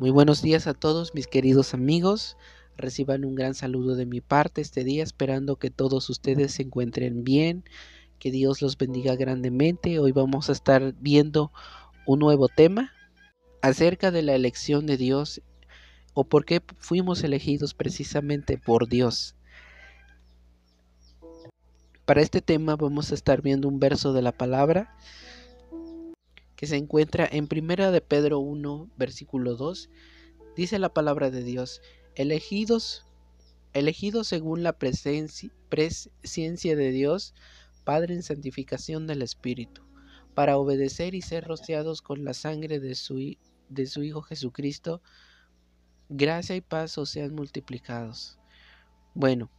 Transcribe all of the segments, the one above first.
Muy buenos días a todos mis queridos amigos. Reciban un gran saludo de mi parte este día, esperando que todos ustedes se encuentren bien, que Dios los bendiga grandemente. Hoy vamos a estar viendo un nuevo tema acerca de la elección de Dios o por qué fuimos elegidos precisamente por Dios. Para este tema vamos a estar viendo un verso de la palabra que se encuentra en Primera de Pedro 1, versículo 2, dice la palabra de Dios, elegidos, elegidos según la presencia, de Dios, Padre en santificación del Espíritu, para obedecer y ser rociados con la sangre de su, de su Hijo Jesucristo, gracia y paz sean multiplicados. Bueno,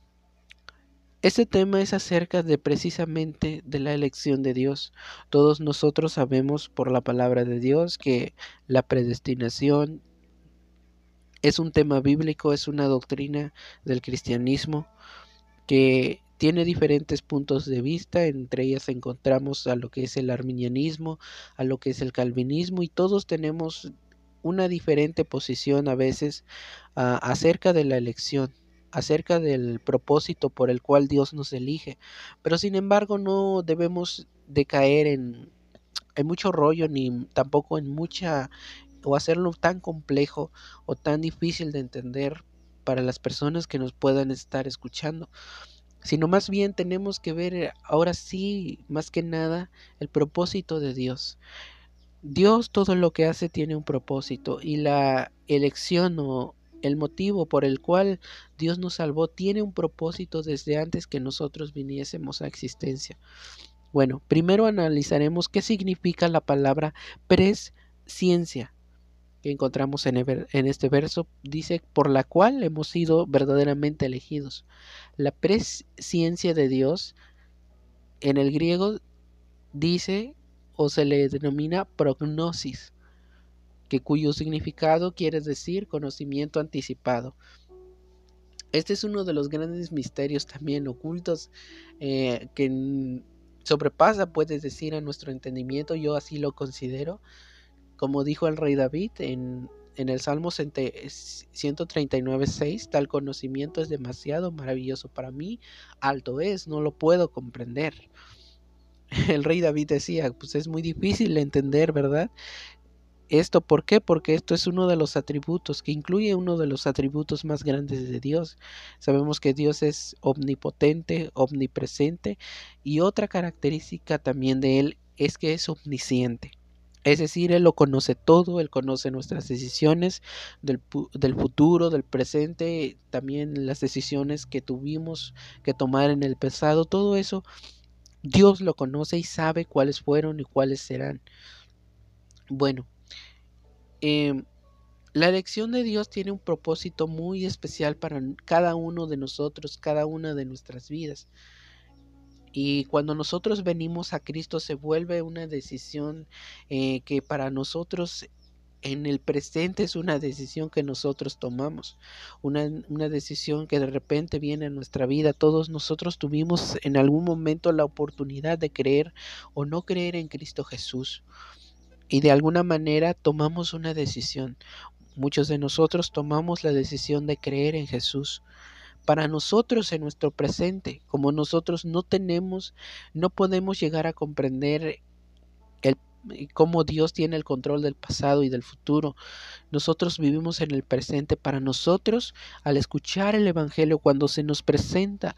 este tema es acerca de precisamente de la elección de Dios. Todos nosotros sabemos por la palabra de Dios que la predestinación es un tema bíblico, es una doctrina del cristianismo que tiene diferentes puntos de vista, entre ellas encontramos a lo que es el arminianismo, a lo que es el calvinismo y todos tenemos una diferente posición a veces uh, acerca de la elección acerca del propósito por el cual Dios nos elige. Pero sin embargo no debemos de caer en, en mucho rollo ni tampoco en mucha o hacerlo tan complejo o tan difícil de entender para las personas que nos puedan estar escuchando sino más bien tenemos que ver ahora sí, más que nada, el propósito de Dios. Dios todo lo que hace tiene un propósito y la elección o el motivo por el cual Dios nos salvó tiene un propósito desde antes que nosotros viniésemos a existencia. Bueno, primero analizaremos qué significa la palabra presciencia que encontramos en, en, este verso. Dice, por la cual hemos sido verdaderamente elegidos. La presciencia de Dios en el griego dice o se le denomina prognosis que cuyo significado quiere decir conocimiento anticipado. Este es uno de los grandes misterios también ocultos eh, que sobrepasa, puedes decir, a nuestro entendimiento. Yo así lo considero. Como dijo el rey David en, en el Salmo 139.6, tal conocimiento es demasiado maravilloso para mí, alto es, no lo puedo comprender. El rey David decía, pues es muy difícil entender, ¿verdad? ¿Esto por qué? Porque esto es uno de los atributos, que incluye uno de los atributos más grandes de Dios. Sabemos que Dios es omnipotente, omnipresente, y otra característica también de Él es que es omnisciente. Es decir, Él lo conoce todo, Él conoce nuestras decisiones del, del, futuro, del presente, también las decisiones que tuvimos que tomar en el pasado, todo eso Dios lo conoce y sabe cuáles fueron y cuáles serán. Bueno, eh, la elección de Dios tiene un propósito muy especial para cada uno de nosotros, cada una de nuestras vidas. Y cuando nosotros venimos a Cristo se vuelve una decisión eh, que para nosotros en el presente es una decisión que nosotros tomamos, una, una, decisión que de repente viene a nuestra vida. Todos nosotros tuvimos en algún momento la oportunidad de creer o no creer en Cristo Jesús y de alguna manera tomamos una decisión. Muchos de nosotros tomamos la decisión de creer en Jesús. Para nosotros en nuestro presente, como nosotros no tenemos, no podemos llegar a comprender cómo Dios tiene el control del pasado y del futuro. Nosotros vivimos en el presente. Para nosotros, al escuchar el Evangelio, cuando se nos presenta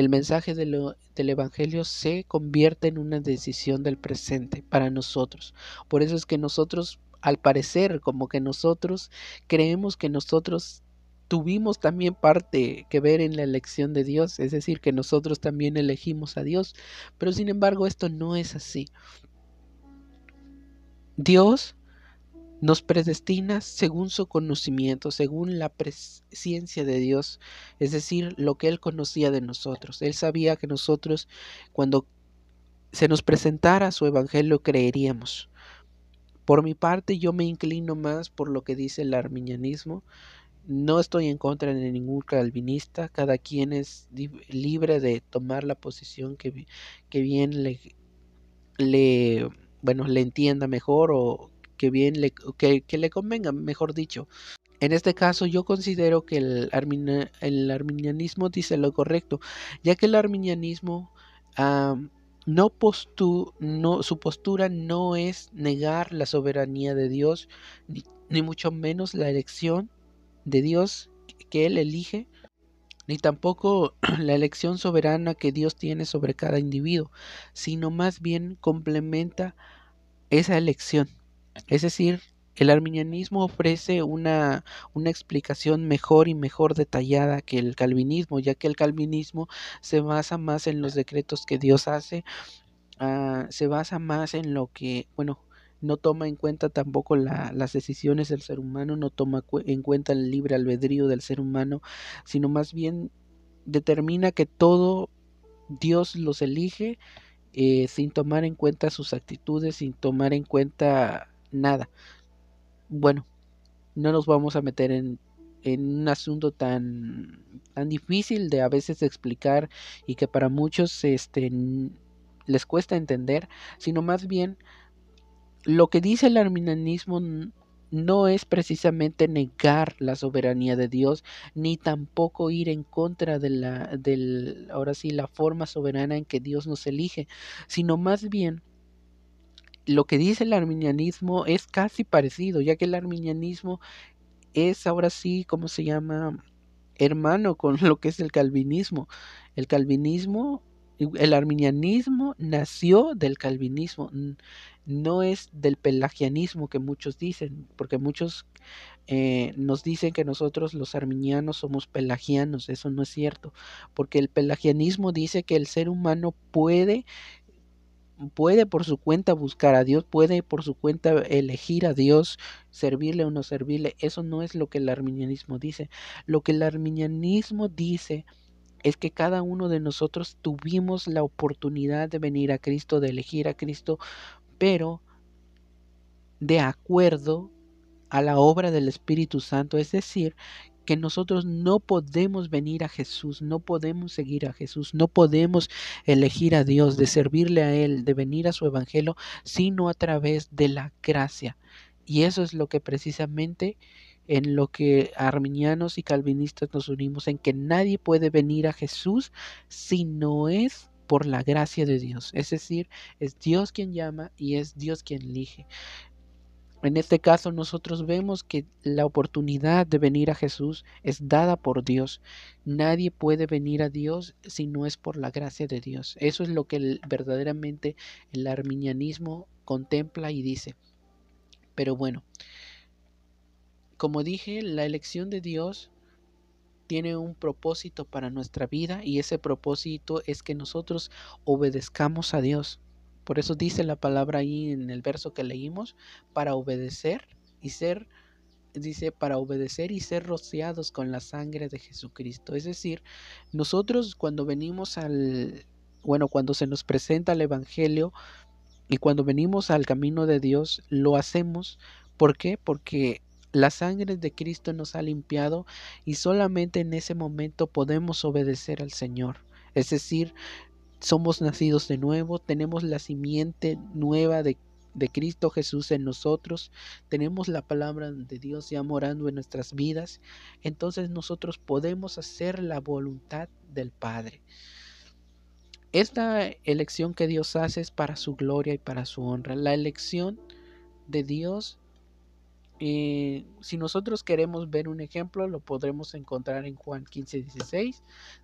el mensaje del Evangelio se convierte en una decisión del presente para nosotros. Por eso es que nosotros, al parecer, como que nosotros creemos que nosotros tuvimos también parte que ver en la elección de Dios, es decir, que nosotros también elegimos a Dios, pero sin embargo esto no es así. Dios nos predestina según su conocimiento, según la presencia de Dios, es decir, lo que Él conocía de nosotros. Él sabía que nosotros, cuando se nos presentara su evangelio, creeríamos. Por mi parte, yo me inclino más por lo que dice el arminianismo. No estoy en contra de ningún calvinista, cada quien es libre de tomar la posición que, que bien le, le, bueno, le entienda mejor o que bien le, que, le convenga, mejor dicho. En este caso yo considero que el, el arminianismo dice lo correcto, ya que el arminianismo no, no su postura no es negar la soberanía de Dios, ni, ni mucho menos la elección de Dios que Él elige, ni tampoco la elección soberana que Dios tiene sobre cada individuo, sino más bien complementa esa elección. Es decir, el arminianismo ofrece una, una, explicación mejor y mejor detallada que el calvinismo, ya que el calvinismo se basa más en los decretos que Dios hace, uh, se basa más en lo que, bueno, no toma en cuenta tampoco la, las decisiones del ser humano, no toma en cuenta el libre albedrío del ser humano, sino más bien determina que todo Dios los elige eh, sin tomar en cuenta sus actitudes, sin tomar en cuenta nada. Bueno, no nos vamos a meter en, en un asunto tan, tan difícil de a veces explicar y que para muchos este, les cuesta entender, sino más bien lo que dice el arminianismo no es precisamente negar la soberanía de Dios, ni tampoco ir en contra de la, del, ahora sí, la forma soberana en que Dios nos elige, sino más bien lo que dice el arminianismo es casi parecido, ya que el arminianismo es ahora sí, ¿cómo se llama? hermano con lo que es el calvinismo. El calvinismo el arminianismo nació del calvinismo, no es del pelagianismo que muchos dicen, porque muchos eh, nos dicen que nosotros los arminianos somos pelagianos, eso no es cierto, porque el pelagianismo dice que el ser humano puede puede por su cuenta buscar a Dios, puede por su cuenta elegir a Dios, servirle o no servirle. Eso no es lo que el arminianismo dice. Lo que el arminianismo dice es que cada uno de nosotros tuvimos la oportunidad de venir a Cristo, de elegir a Cristo, pero de acuerdo a la obra del Espíritu Santo, es decir, que nosotros no podemos venir a Jesús, no podemos seguir a Jesús, no podemos elegir a Dios, de servirle a Él, de venir a su Evangelio, sino a través de la gracia. Y eso es lo que precisamente en lo que arminianos y calvinistas nos unimos, en que nadie puede venir a Jesús si no es por la gracia de Dios. Es decir, es Dios quien llama y es Dios quien elige. En este caso nosotros vemos que la oportunidad de venir a Jesús es dada por Dios. Nadie puede venir a Dios si no es por la gracia de Dios. Eso es lo que verdaderamente el arminianismo contempla y dice. Pero bueno, como dije, la elección de Dios tiene un propósito para nuestra vida y ese propósito es que nosotros obedezcamos a Dios. Por eso dice la palabra ahí en el verso que leímos, para obedecer y ser, dice, para obedecer y ser rociados con la sangre de Jesucristo. Es decir, nosotros cuando venimos al, bueno, cuando se nos presenta el Evangelio y cuando venimos al camino de Dios, lo hacemos. ¿Por qué? Porque la sangre de Cristo nos ha limpiado y solamente en ese momento podemos obedecer al Señor. Es decir, somos nacidos de nuevo, tenemos la simiente nueva de, Cristo Jesús en nosotros, tenemos la palabra de Dios ya morando en nuestras vidas, entonces nosotros podemos hacer la voluntad del Padre. Esta elección que Dios hace es para su gloria y para su honra. La elección de Dios y si nosotros queremos ver un ejemplo, lo podremos encontrar en Juan 15, 16.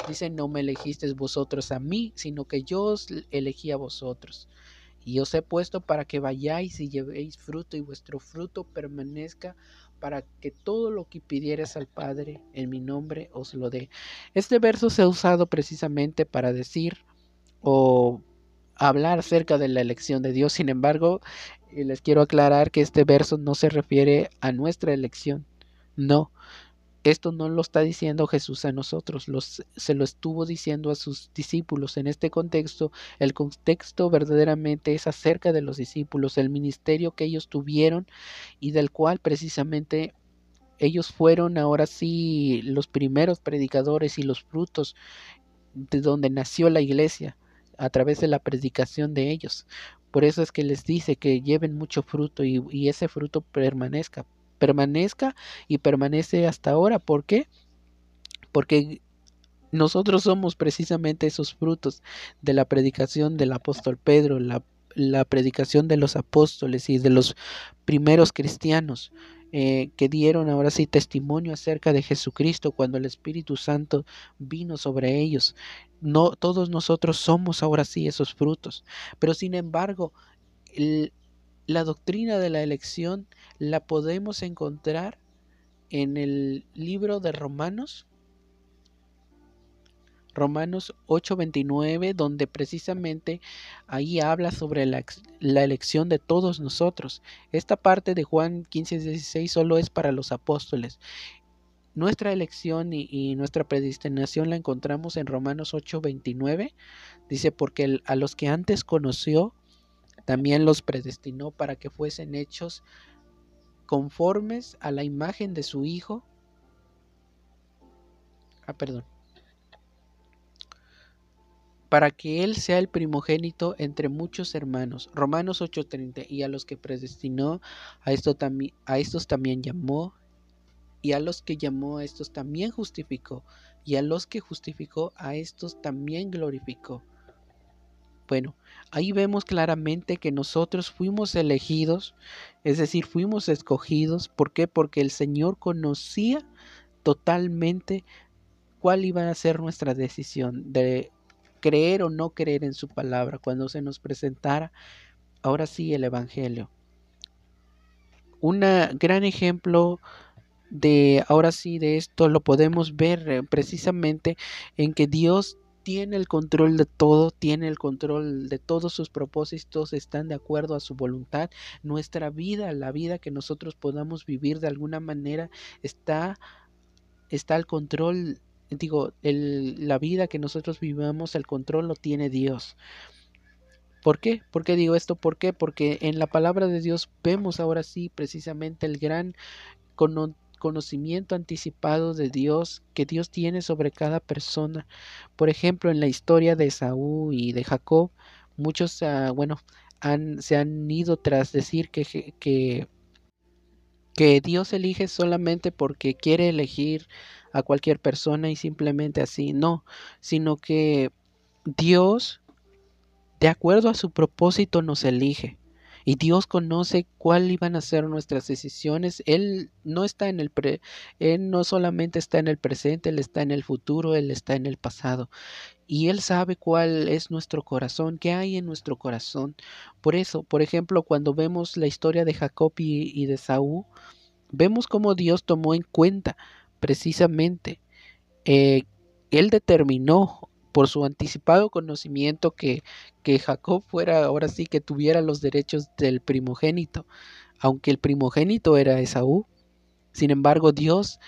Dice, no me elegisteis vosotros a mí, sino que yo os elegí a vosotros. Y os he puesto para que vayáis y llevéis fruto y vuestro fruto permanezca para que todo lo que pidieres al Padre en mi nombre os lo dé. Este verso se ha usado precisamente para decir o hablar acerca de la elección de Dios. Sin embargo, y les quiero aclarar que este verso no se refiere a nuestra elección. No, esto no lo está diciendo Jesús a nosotros, los, se lo estuvo diciendo a sus discípulos. En este contexto, el contexto verdaderamente es acerca de los discípulos, el ministerio que ellos tuvieron y del cual precisamente ellos fueron ahora sí los primeros predicadores y los frutos de donde nació la iglesia a través de la predicación de ellos. Por eso es que les dice que lleven mucho fruto y, ese fruto permanezca, permanezca y permanece hasta ahora. ¿Por qué? Porque nosotros somos precisamente esos frutos de la predicación del apóstol Pedro, la predicación de los apóstoles y de los primeros cristianos. Eh, que dieron ahora sí testimonio acerca de Jesucristo cuando el Espíritu Santo vino sobre ellos. No todos nosotros somos ahora sí esos frutos, pero sin embargo, la doctrina de la elección la podemos encontrar en el libro de Romanos Romanos 8:29, donde precisamente ahí habla sobre la, elección de todos nosotros. Esta parte de Juan 15:16 solo es para los apóstoles. Nuestra elección y, nuestra predestinación la encontramos en Romanos 8:29. Dice, porque a los que antes conoció, también los predestinó para que fuesen hechos conformes a la imagen de su Hijo. Ah, perdón para que Él sea el primogénito entre muchos hermanos. Romanos 8:30, y a los que predestinó, a, esto a estos también llamó, y a los que llamó, a estos también justificó, y a los que justificó, a estos también glorificó. Bueno, ahí vemos claramente que nosotros fuimos elegidos, es decir, fuimos escogidos. ¿Por qué? Porque el Señor conocía totalmente cuál iba a ser nuestra decisión de creer o no creer en su palabra cuando se nos presentara ahora sí el Evangelio. Un gran ejemplo de ahora sí de esto lo podemos ver eh, precisamente en que Dios tiene el control de todo, tiene el control de todos sus propósitos, están de acuerdo a su voluntad. Nuestra vida, la vida que nosotros podamos vivir de alguna manera está está al control digo, la vida que nosotros vivamos, el control lo tiene Dios. ¿Por qué? ¿Por qué digo esto? ¿Por qué? Porque en la palabra de Dios vemos ahora sí precisamente el gran conocimiento anticipado de Dios que Dios tiene sobre cada persona. Por ejemplo, en la historia de Saúl y de Jacob, muchos, uh, bueno, han, se han ido tras decir que, que, que Dios elige solamente porque quiere elegir a cualquier persona y simplemente así, no, sino que Dios, de acuerdo a su propósito, nos elige. Y Dios conoce cuál iban a ser nuestras decisiones. Él no está en el pre, él no solamente está en el presente, él está en el futuro, él está en el pasado. Y él sabe cuál es nuestro corazón, qué hay en nuestro corazón. Por eso, por ejemplo, cuando vemos la historia de Jacob y, de Saúl, vemos cómo Dios tomó en cuenta precisamente, eh, él determinó por su anticipado conocimiento que, que Jacob fuera ahora sí que tuviera los derechos del primogénito, aunque el primogénito era Esaú. Sin embargo, Dios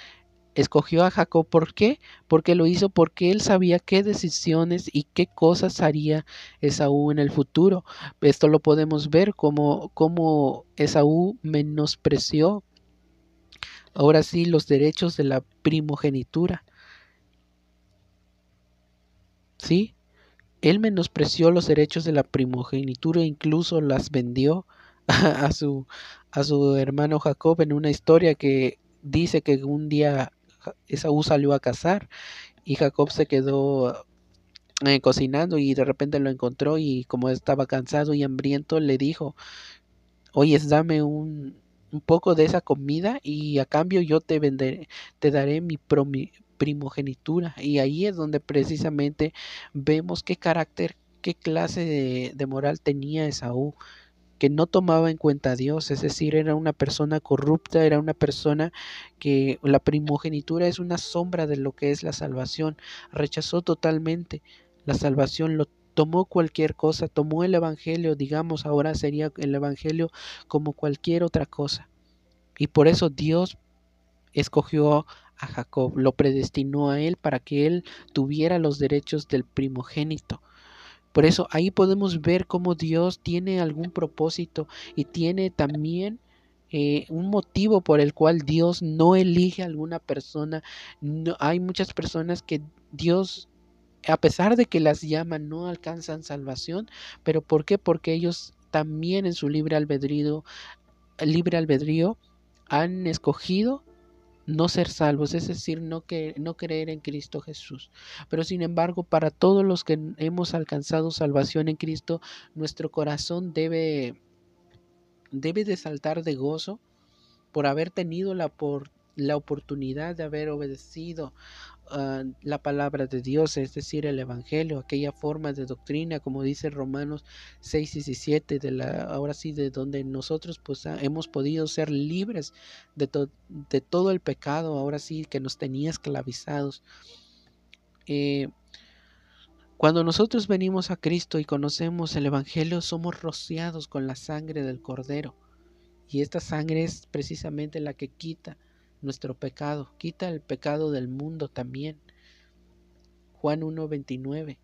escogió a Jacob. ¿Por qué? Porque lo hizo porque él sabía qué decisiones y qué cosas haría Esaú en el futuro. Esto lo podemos ver como, como Esaú menospreció ahora sí los derechos de la primogenitura. ¿Sí? Él menospreció los derechos de la primogenitura e incluso las vendió a su, a su hermano Jacob en una historia que dice que un día Esaú salió a cazar y Jacob se quedó eh, cocinando y de repente lo encontró y como estaba cansado y hambriento le dijo, oye, dame un, un poco de esa comida y a cambio yo te venderé, te daré mi primogenitura. Y ahí es donde precisamente vemos qué carácter, qué clase de, de moral tenía Esaú que no tomaba en cuenta a Dios, es decir, era una persona corrupta, era una persona que la primogenitura es una sombra de lo que es la salvación, rechazó totalmente la salvación, lo tomó cualquier cosa, tomó el Evangelio, digamos ahora sería el Evangelio como cualquier otra cosa. Y por eso Dios escogió a Jacob, lo predestinó a él para que él tuviera los derechos del primogénito. Por eso ahí podemos ver cómo Dios tiene algún propósito y tiene también eh, un motivo por el cual Dios no elige a alguna persona. Hay muchas personas que Dios a pesar de que las llaman, no alcanzan salvación. ¿Pero por qué? Porque ellos también en su libre albedrío, libre albedrío han escogido no ser salvos, es decir, no, que, no creer en Cristo Jesús. Pero sin embargo, para todos los que hemos alcanzado salvación en Cristo, nuestro corazón debe, debe de saltar de gozo por haber tenido la, por, la oportunidad de haber obedecido Ah, la palabra de Dios, es decir, el Evangelio, aquella forma de doctrina, como dice Romanos 6 y 17, de la, ahora sí, de donde nosotros pues ah, hemos podido ser libres de, de todo el pecado, ahora sí, que nos tenía esclavizados. Eh, cuando nosotros venimos a Cristo y conocemos el Evangelio, somos rociados con la sangre del Cordero. Y esta sangre es precisamente la que quita nuestro pecado, quita el pecado del mundo también. Juan 1.29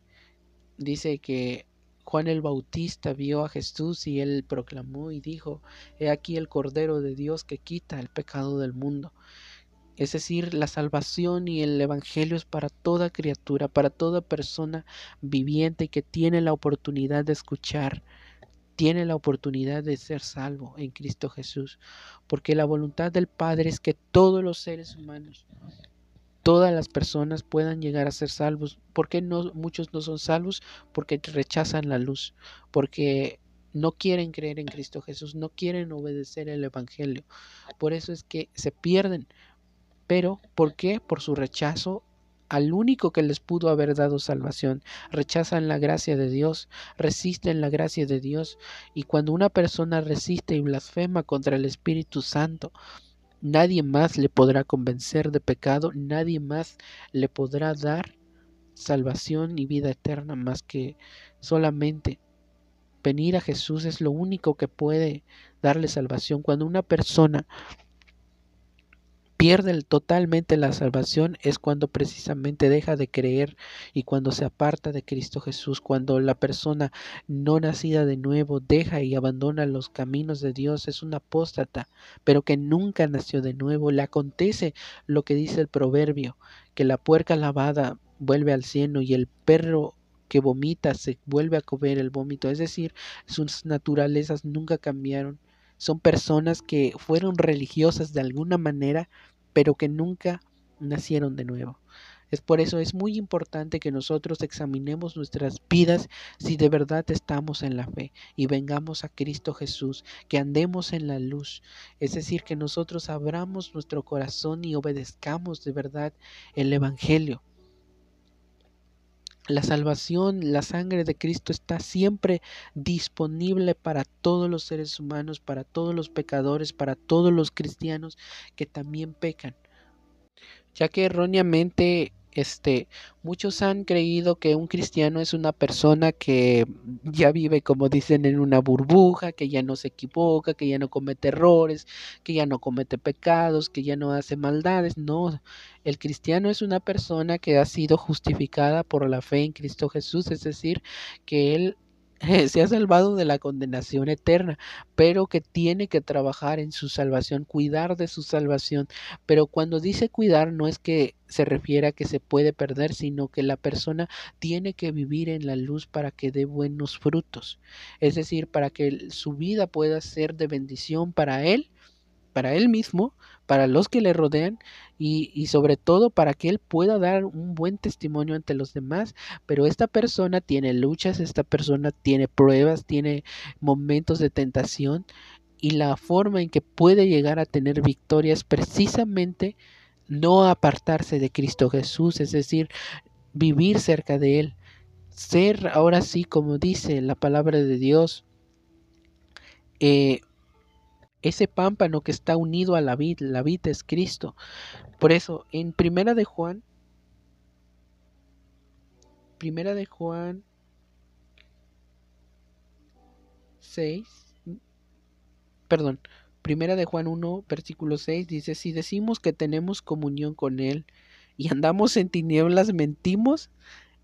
dice que Juan el Bautista vio a Jesús y él proclamó y dijo, He aquí el Cordero de Dios que quita el pecado del mundo. Es decir, la salvación y el Evangelio es para toda criatura, para toda persona viviente que tiene la oportunidad de escuchar tiene la oportunidad de ser salvo en Cristo Jesús, porque la voluntad del Padre es que todos los seres humanos, todas las personas puedan llegar a ser salvos. ¿Por qué muchos no son salvos? Porque rechazan la luz, porque no quieren creer en Cristo Jesús, no quieren obedecer el Evangelio. Por eso es que se pierden. Pero, ¿por qué? Por su rechazo al único que les pudo haber dado salvación. Rechazan la gracia de Dios, resisten la gracia de Dios. Y cuando una persona resiste y blasfema contra el Espíritu Santo, nadie más le podrá convencer de pecado, nadie más le podrá dar salvación y vida eterna más que solamente venir a Jesús es lo único que puede darle salvación. Cuando una persona pierde totalmente la salvación es cuando precisamente deja de creer y cuando se aparta de Cristo Jesús, cuando la persona no nacida de nuevo deja y abandona los caminos de Dios, es una apóstata, pero que nunca nació de nuevo. Le acontece lo que dice el proverbio, que la puerca lavada vuelve al cielo y el perro que vomita se vuelve a comer el vómito, es decir, sus naturalezas nunca cambiaron. Son personas que fueron religiosas de alguna manera, pero que nunca nacieron de nuevo. Es por eso es muy importante que nosotros examinemos nuestras vidas si de verdad estamos en la fe y vengamos a Cristo Jesús, que andemos en la luz, es decir, que nosotros abramos nuestro corazón y obedezcamos de verdad el Evangelio. La salvación, la sangre de Cristo está siempre disponible para todos los seres humanos, para todos los pecadores, para todos los cristianos que también pecan. Ya que erróneamente este, muchos han creído que un cristiano es una persona que ya vive, como dicen, en una burbuja, que ya no se equivoca, que ya no comete errores, que ya no comete pecados, que ya no hace maldades. No, el cristiano es una persona que ha sido justificada por la fe en Cristo Jesús, es decir, que él se ha salvado de la condenación eterna, pero que tiene que trabajar en su salvación, cuidar de su salvación. Pero cuando dice cuidar no es que se refiere a que se puede perder, sino que la persona tiene que vivir en la luz para que dé buenos frutos. Es decir, para que su vida pueda ser de bendición para él para él mismo, para los que le rodean y, sobre todo para que él pueda dar un buen testimonio ante los demás. Pero esta persona tiene luchas, esta persona tiene pruebas, tiene momentos de tentación y la forma en que puede llegar a tener victoria es precisamente no apartarse de Cristo Jesús, es decir, vivir cerca de Él, ser ahora sí, como dice la palabra de Dios, eh, ese pámpano que está unido a la vid, la vid es Cristo. Por eso, en Primera de Juan, Primera de Juan 6, perdón, Primera de Juan 1, versículo 6 dice, si decimos que tenemos comunión con Él y andamos en tinieblas, mentimos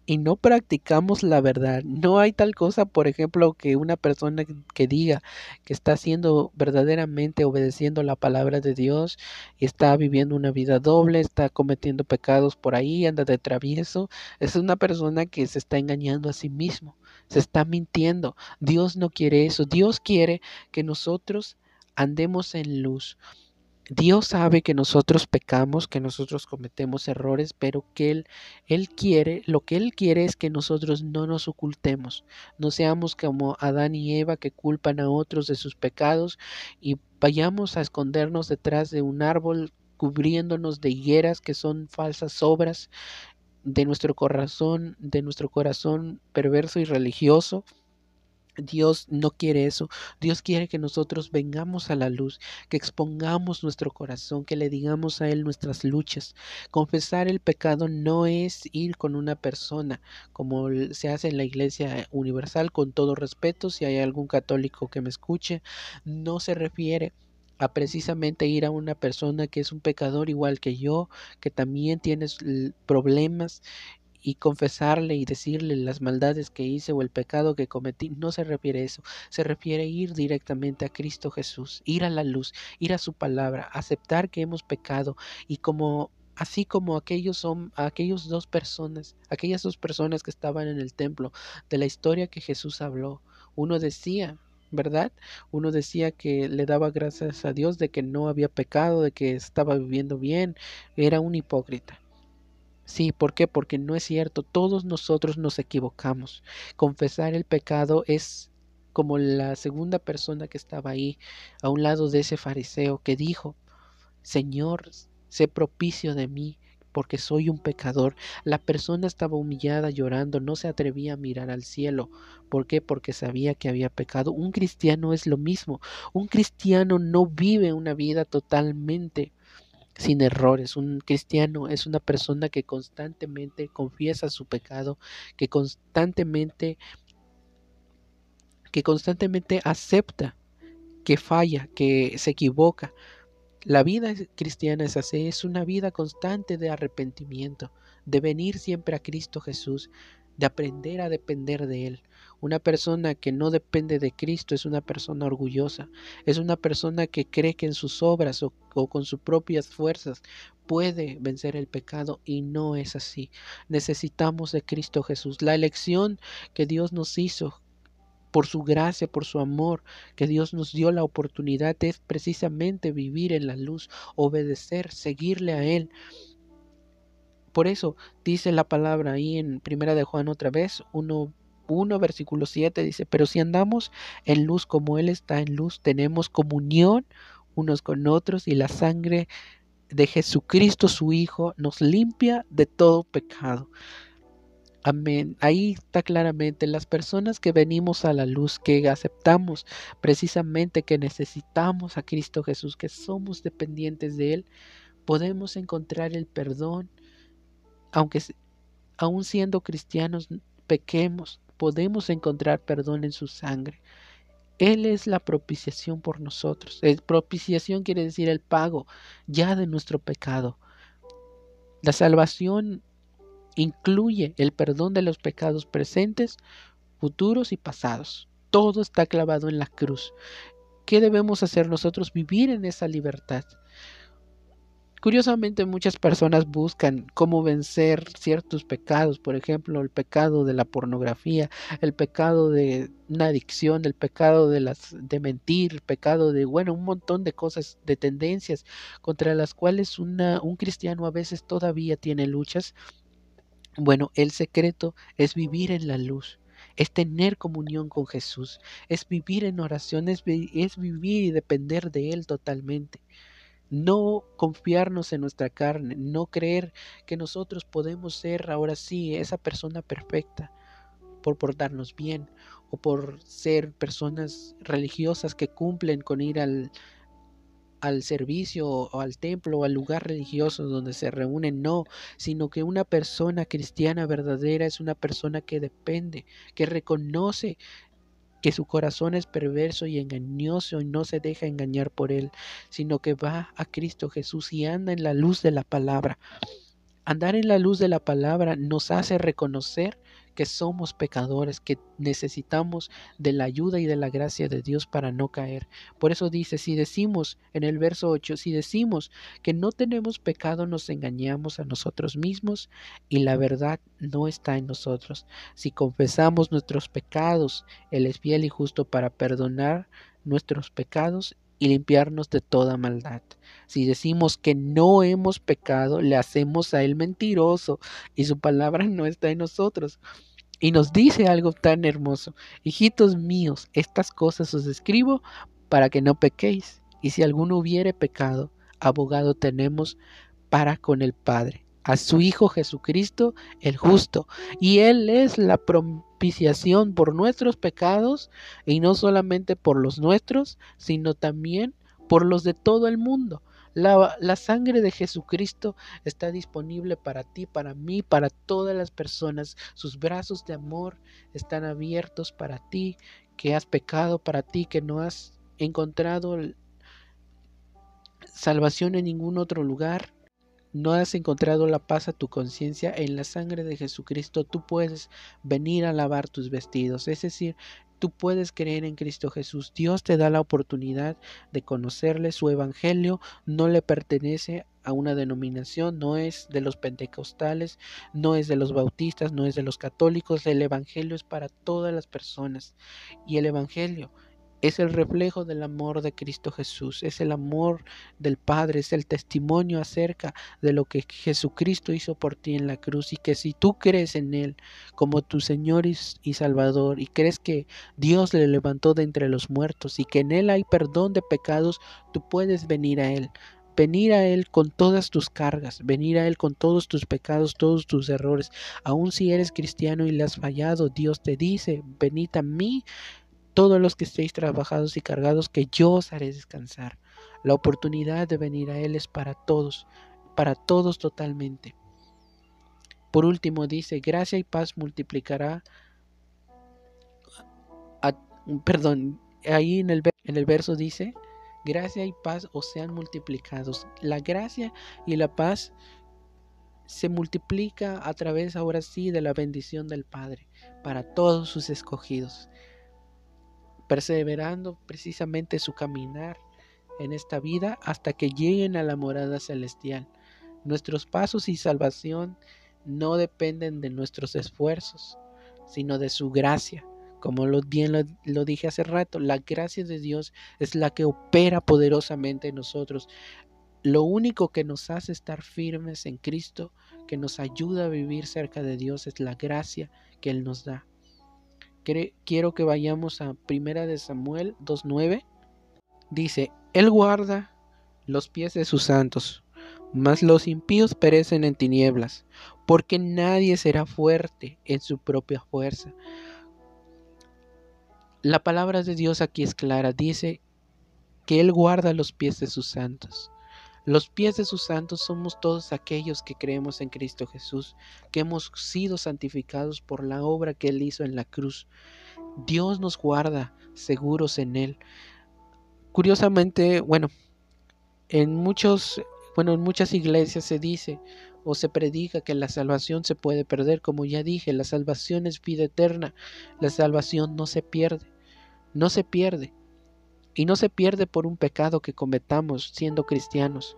y no practicamos la verdad. No hay tal cosa, por ejemplo, que una persona que diga que está haciendo verdaderamente obedeciendo la palabra de Dios y está viviendo una vida doble, está cometiendo pecados por ahí, anda de travieso, es una persona que se está engañando a sí mismo. se está mintiendo. Dios no quiere eso. Dios quiere que nosotros andemos en luz. Dios sabe que nosotros pecamos, que nosotros cometemos errores, pero que Él, Él quiere, lo que Él quiere es que nosotros no nos ocultemos, no seamos como Adán y Eva que culpan a otros de sus pecados y vayamos a escondernos detrás de un árbol cubriéndonos de higueras que son falsas obras de nuestro corazón, de nuestro corazón perverso y religioso Dios no quiere eso. Dios quiere que nosotros vengamos a la luz, que expongamos nuestro corazón, que le digamos a Él nuestras luchas. Confesar el pecado no es ir con una persona, como se hace en la Iglesia Universal, con todo respeto, si hay algún católico que me escuche, no se refiere a precisamente ir a una persona que es un pecador igual que yo, que también tiene problemas y confesarle y decirle las maldades que hice o el pecado que cometí, no se refiere a eso, se refiere a ir directamente a Cristo Jesús, ir a la luz, ir a su palabra, aceptar que hemos pecado y como así como aquellos son aquellos dos personas, aquellas dos personas que estaban en el templo de la historia que Jesús habló, uno decía, ¿verdad? Uno decía que le daba gracias a Dios de que no había pecado, de que estaba viviendo bien, era un hipócrita. Sí, ¿por qué? Porque no es cierto, todos nosotros nos equivocamos. Confesar el pecado es como la segunda persona que estaba ahí, a un lado de ese fariseo, que dijo, Señor, sé propicio de mí, porque soy un pecador. La persona estaba humillada, llorando, no se atrevía a mirar al cielo. ¿Por qué? Porque sabía que había pecado. Un cristiano es lo mismo. Un cristiano no vive una vida totalmente sin errores. Un cristiano es una persona que constantemente confiesa su pecado, que constantemente que constantemente acepta que falla, que se equivoca. La vida cristiana es así, es una vida constante de arrepentimiento, de venir siempre a Cristo Jesús, de aprender a depender de Él. Una persona que no depende de Cristo es una persona orgullosa, es una persona que cree que en sus obras o, con sus propias fuerzas puede vencer el pecado y no es así. Necesitamos de Cristo Jesús. La elección que Dios nos hizo por su gracia, por su amor, que Dios nos dio la oportunidad es precisamente vivir en la luz, obedecer, seguirle a Él. Por eso dice la palabra ahí en Primera de Juan otra vez, 1 1, versículo 7 dice, pero si andamos en luz como Él está en luz, tenemos comunión unos con otros y la sangre de Jesucristo su Hijo nos limpia de todo pecado. Amén. Ahí está claramente las personas que venimos a la luz, que aceptamos precisamente que necesitamos a Cristo Jesús, que somos dependientes de Él, podemos encontrar el perdón, aunque aún siendo cristianos pequemos, podemos encontrar perdón en su sangre. Él es la propiciación por nosotros. El propiciación quiere decir el pago ya de nuestro pecado. La salvación incluye el perdón de los pecados presentes, futuros y pasados. Todo está clavado en la cruz. ¿Qué debemos hacer nosotros? Vivir en esa libertad. Curiosamente muchas personas buscan cómo vencer ciertos pecados, por ejemplo, el pecado de la pornografía, el pecado de una adicción, el pecado de las de mentir, el pecado de bueno, un montón de cosas, de tendencias contra las cuales una, un cristiano a veces todavía tiene luchas. Bueno, el secreto es vivir en la luz es tener comunión con Jesús, es vivir en oración, es, es, vivir y depender de Él totalmente. No confiarnos en nuestra carne, no creer que nosotros podemos ser ahora sí esa persona perfecta por portarnos bien o por ser personas religiosas que cumplen con ir al, al servicio o al templo o al lugar religioso donde se reúnen, no, sino que una persona cristiana verdadera es una persona que depende, que reconoce que su corazón es perverso y engañoso y no se deja engañar por él, sino que va a Cristo Jesús y anda en la luz de la palabra. Andar en la luz de la palabra nos hace reconocer que somos pecadores, que necesitamos de la ayuda y de la gracia de Dios para no caer. Por eso dice, si decimos en el verso 8, si decimos que no tenemos pecado, nos engañamos a nosotros mismos y la verdad no está en nosotros. Si confesamos nuestros pecados, Él es fiel y justo para perdonar nuestros pecados y limpiarnos de toda maldad. Si decimos que no hemos pecado, le hacemos a Él mentiroso y su palabra no está en nosotros. Y nos dice algo tan hermoso. Hijitos míos, estas cosas os escribo para que no pequéis. Y si alguno hubiere pecado, abogado tenemos para con el Padre, a su Hijo Jesucristo el justo. Y Él es la propiciación por nuestros pecados, y no solamente por los nuestros, sino también por los de todo el mundo. La, la, sangre de Jesucristo está disponible para ti, para mí, para todas las personas. Sus brazos de amor están abiertos para ti, que has pecado, para ti, que no has encontrado salvación en ningún otro lugar. No has encontrado la paz a tu conciencia. En la sangre de Jesucristo tú puedes venir a lavar tus vestidos. Es decir, tú puedes creer en Cristo Jesús. Dios te da la oportunidad de conocerle. Su evangelio no le pertenece a una denominación, no es de los pentecostales, no es de los bautistas, no es de los católicos. El evangelio es para todas las personas. Y el evangelio es el reflejo del amor de Cristo Jesús, es el amor del Padre, es el testimonio acerca de lo que Jesucristo hizo por ti en la cruz y que si tú crees en Él como tu Señor y Salvador y crees que Dios le levantó de entre los muertos y que en Él hay perdón de pecados, tú puedes venir a Él. Venir a Él con todas tus cargas, venir a Él con todos tus pecados, todos tus errores. Aun si eres cristiano y le has fallado, Dios te dice, venid a mí todos los que estéis trabajados y cargados, que yo os haré descansar. La oportunidad de venir a Él es para todos, para todos totalmente. Por último dice, gracia y paz multiplicará, perdón, ahí en el, en el verso dice, gracia y paz os sean multiplicados. La gracia y la paz se multiplica a través ahora sí de la bendición del Padre para todos sus escogidos perseverando precisamente su caminar en esta vida hasta que lleguen a la morada celestial. Nuestros pasos y salvación no dependen de nuestros esfuerzos, sino de su gracia. Como lo, bien lo, lo, dije hace rato, la gracia de Dios es la que opera poderosamente en nosotros. Lo único que nos hace estar firmes en Cristo, que nos ayuda a vivir cerca de Dios, es la gracia que Él nos da quiero que vayamos a Primera de Samuel 2.9. Dice, Él guarda los pies de sus santos, mas los impíos perecen en tinieblas, porque nadie será fuerte en su propia fuerza. La palabra de Dios aquí es clara, dice que Él guarda los pies de sus santos. Los pies de sus santos somos todos aquellos que creemos en Cristo Jesús, que hemos sido santificados por la obra que Él hizo en la cruz. Dios nos guarda seguros en Él. Curiosamente, bueno, en muchos, bueno, en muchas iglesias se dice o se predica que la salvación se puede perder, como ya dije, la salvación es vida eterna, la salvación no se pierde, no se pierde. Y no se pierde por un pecado que cometamos siendo cristianos.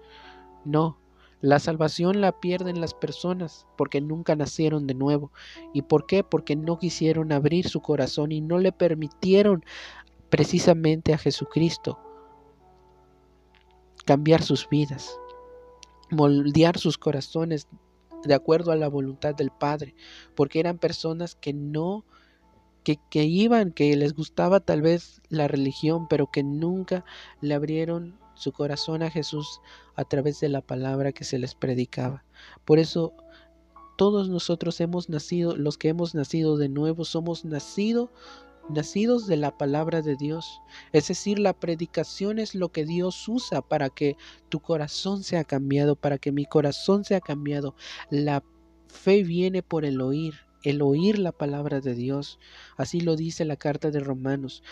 No, la salvación la pierden las personas porque nunca nacieron de nuevo. ¿Y por qué? Porque no quisieron abrir su corazón y no le permitieron precisamente a Jesucristo cambiar sus vidas, moldear sus corazones de acuerdo a la voluntad del Padre, porque eran personas que no que, iban, que les gustaba tal vez la religión, pero que nunca le abrieron su corazón a Jesús a través de la palabra que se les predicaba. Por eso todos nosotros hemos nacido, los que hemos nacido de nuevo, somos nacido, nacidos de la palabra de Dios. Es decir, la predicación es lo que Dios usa para que tu corazón sea cambiado, para que mi corazón sea cambiado. La fe viene por el oír el oír la palabra de Dios. Así lo dice la carta de Romanos.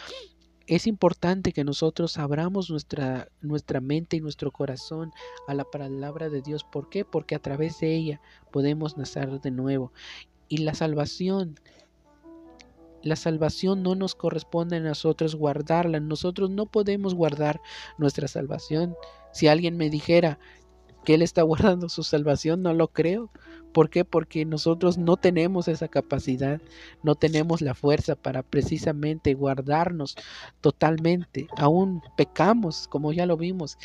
Es importante que nosotros abramos nuestra, nuestra mente y nuestro corazón a la palabra de Dios. ¿Por qué? Porque a través de ella podemos nacer de nuevo. Y la salvación, la salvación no nos corresponde a nosotros guardarla. Nosotros no podemos guardar nuestra salvación. Si alguien me dijera que Él está guardando su salvación, no lo creo. ¿Por qué? Porque nosotros no tenemos esa capacidad, no tenemos la fuerza para precisamente guardarnos totalmente. Aún pecamos, como ya lo vimos.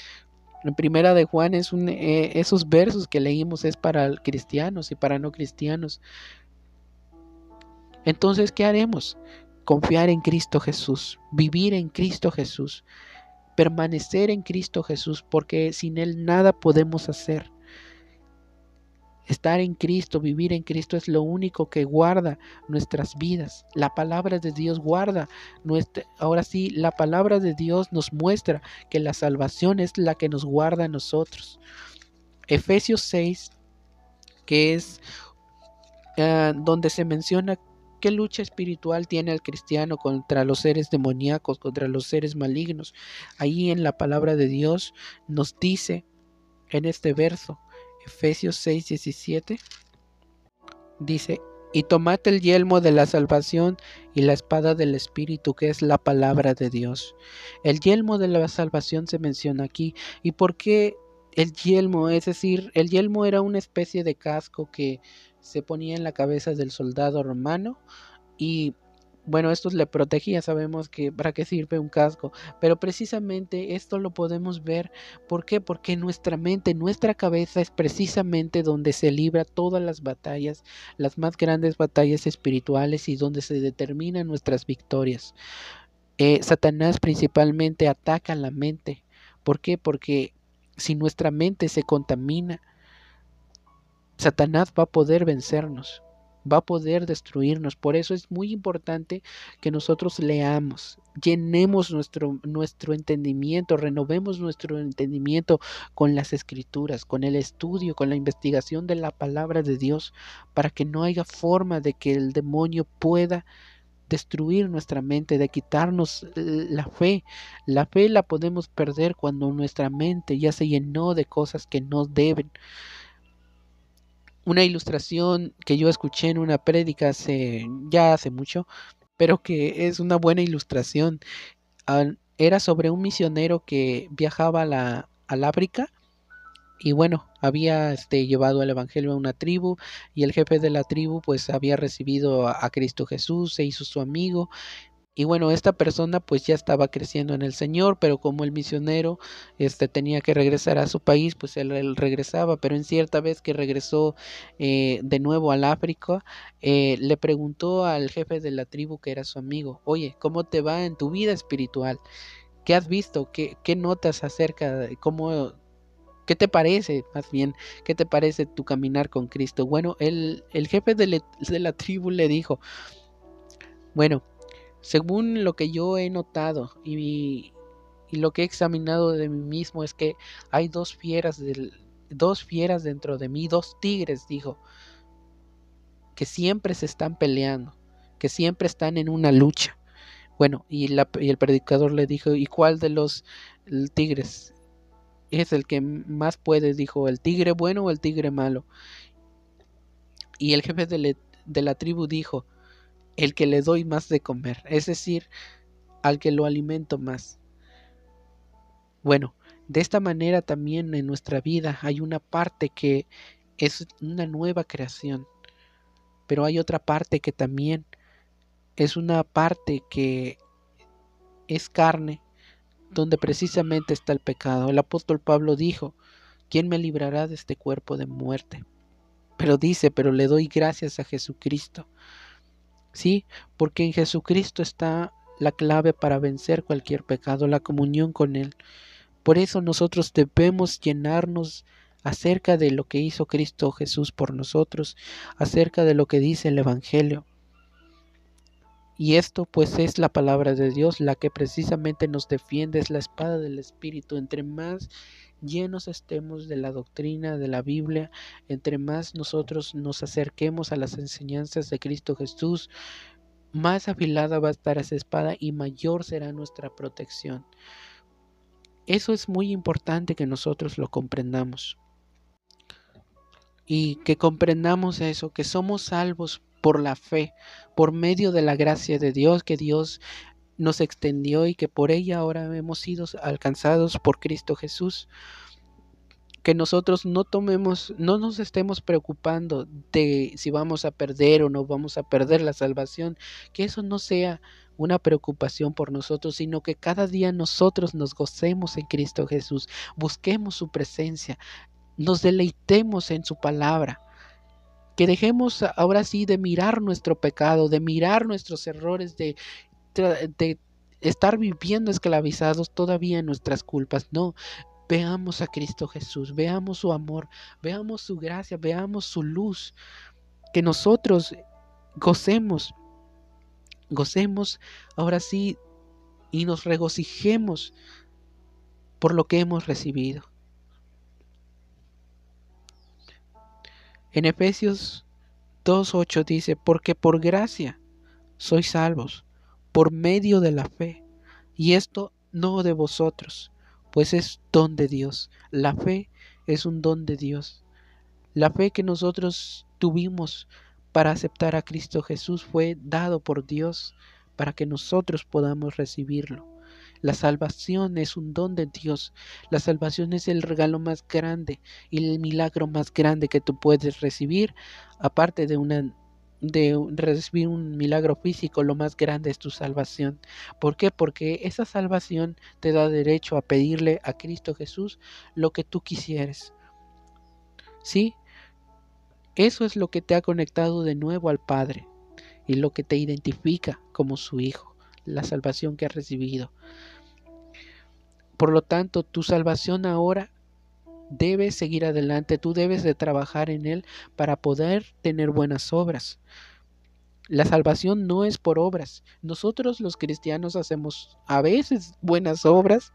En primera de Juan es un, eh, esos versos que leímos es para cristianos y para no cristianos. Entonces, ¿qué haremos? Confiar en Cristo Jesús, vivir en Cristo Jesús, permanecer en Cristo Jesús, porque sin Él nada podemos hacer. Estar en Cristo, vivir en Cristo es lo único que guarda nuestras vidas. La palabra de Dios guarda nuestra... Ahora sí, la palabra de Dios nos muestra que la salvación es la que nos guarda a nosotros. Efesios 6, que es eh, donde se menciona ¿Qué lucha espiritual tiene el cristiano contra los seres demoníacos, contra los seres malignos? Ahí en la palabra de Dios nos dice en este verso, Efesios 6, 17, dice, y tomad el yelmo de la salvación y la espada del Espíritu, que es la palabra de Dios. El yelmo de la salvación se menciona aquí. ¿Y por qué el yelmo? Es decir, el yelmo era una especie de casco que se ponía en la cabeza del soldado romano y bueno, esto le protegía, sabemos que para qué sirve un casco, pero precisamente esto lo podemos ver, ¿por qué? Porque nuestra mente, nuestra cabeza es precisamente donde se libra todas las batallas, las más grandes batallas espirituales y donde se determinan nuestras victorias. Eh, Satanás principalmente ataca la mente, ¿por qué? Porque si nuestra mente se contamina, Satanás va a poder vencernos, va a poder destruirnos. Por eso es muy importante que nosotros leamos, llenemos nuestro, nuestro entendimiento, renovemos nuestro entendimiento con las escrituras, con el estudio, con la investigación de la palabra de Dios, para que no haya forma de que el demonio pueda destruir nuestra mente, de quitarnos la fe. La fe la podemos perder cuando nuestra mente ya se llenó de cosas que no deben una ilustración que yo escuché en una prédica hace, ya hace mucho, pero que es una buena ilustración. Era sobre un misionero que viajaba a la, al África y bueno, había este, llevado el Evangelio a una tribu y el jefe de la tribu pues había recibido a, a Cristo Jesús, se hizo su amigo y bueno, esta persona pues ya estaba creciendo en el Señor, pero como el misionero este, tenía que regresar a su país, pues él, regresaba, pero en cierta vez que regresó eh, de nuevo al África, eh, le preguntó al jefe de la tribu que era su amigo, oye, ¿cómo te va en tu vida espiritual? ¿Qué has visto? ¿Qué, notas acerca de cómo... ¿Qué te parece, más bien, qué te parece tu caminar con Cristo? Bueno, el, el jefe de, de la tribu le dijo, bueno, según lo que yo he notado y, lo que he examinado de mí mismo es que hay dos fieras, dos fieras dentro de mí, dos tigres, dijo, que siempre se están peleando, que siempre están en una lucha. Bueno, y, el predicador le dijo, ¿y cuál de los tigres es el que más puede? Dijo, ¿el tigre bueno o el tigre malo? Y el jefe de la tribu dijo, el que le doy más de comer, es decir, al que lo alimento más. Bueno, de esta manera también en nuestra vida hay una parte que es una nueva creación, pero hay otra parte que también es una parte que es carne, donde precisamente está el pecado. El apóstol Pablo dijo, ¿quién me librará de este cuerpo de muerte? Pero dice, pero le doy gracias a Jesucristo, Sí, porque en Jesucristo está la clave para vencer cualquier pecado, la comunión con Él. Por eso nosotros debemos llenarnos acerca de lo que hizo Cristo Jesús por nosotros, acerca de lo que dice el Evangelio. Y esto pues es la palabra de Dios, la que precisamente nos defiende, es la espada del Espíritu. Entre más llenos estemos de la doctrina de la Biblia, entre más nosotros nos acerquemos a las enseñanzas de Cristo Jesús, más afilada va a estar esa espada y mayor será nuestra protección. Eso es muy importante que nosotros lo comprendamos. Y que comprendamos eso, que somos salvos por la fe, por medio de la gracia de Dios que Dios nos extendió y que por ella ahora hemos sido alcanzados por Cristo Jesús. Que nosotros no tomemos, no nos estemos preocupando de si vamos a perder o no vamos a perder la salvación, que eso no sea una preocupación por nosotros, sino que cada día nosotros nos gocemos en Cristo Jesús, busquemos su presencia, nos deleitemos en su palabra. Que dejemos ahora sí de mirar nuestro pecado, de mirar nuestros errores, de, estar viviendo esclavizados todavía en nuestras culpas. No, veamos a Cristo Jesús, veamos su amor, veamos su gracia, veamos su luz. Que nosotros gocemos gocemos ahora sí y nos regocijemos por lo que hemos recibido. En Efesios 2.8 dice, porque por gracia sois salvos, por medio de la fe, y esto no de vosotros, pues es don de Dios. La fe es un don de Dios. La fe que nosotros tuvimos para aceptar a Cristo Jesús fue dado por Dios para que nosotros podamos recibirlo. La salvación es un don de Dios. La salvación es el regalo más grande y el milagro más grande que tú puedes recibir, aparte de recibir un milagro físico, lo más grande es tu salvación. ¿Por qué? Porque esa salvación te da derecho a pedirle a Cristo Jesús lo que tú quisieres. ¿Sí? Eso es lo que te ha conectado de nuevo al Padre y lo que te identifica como su Hijo, la salvación que has recibido. Por lo tanto, tu salvación ahora debe seguir adelante, tú debes de trabajar en él para poder tener buenas obras. La salvación no es por obras. Nosotros los cristianos hacemos a veces buenas obras,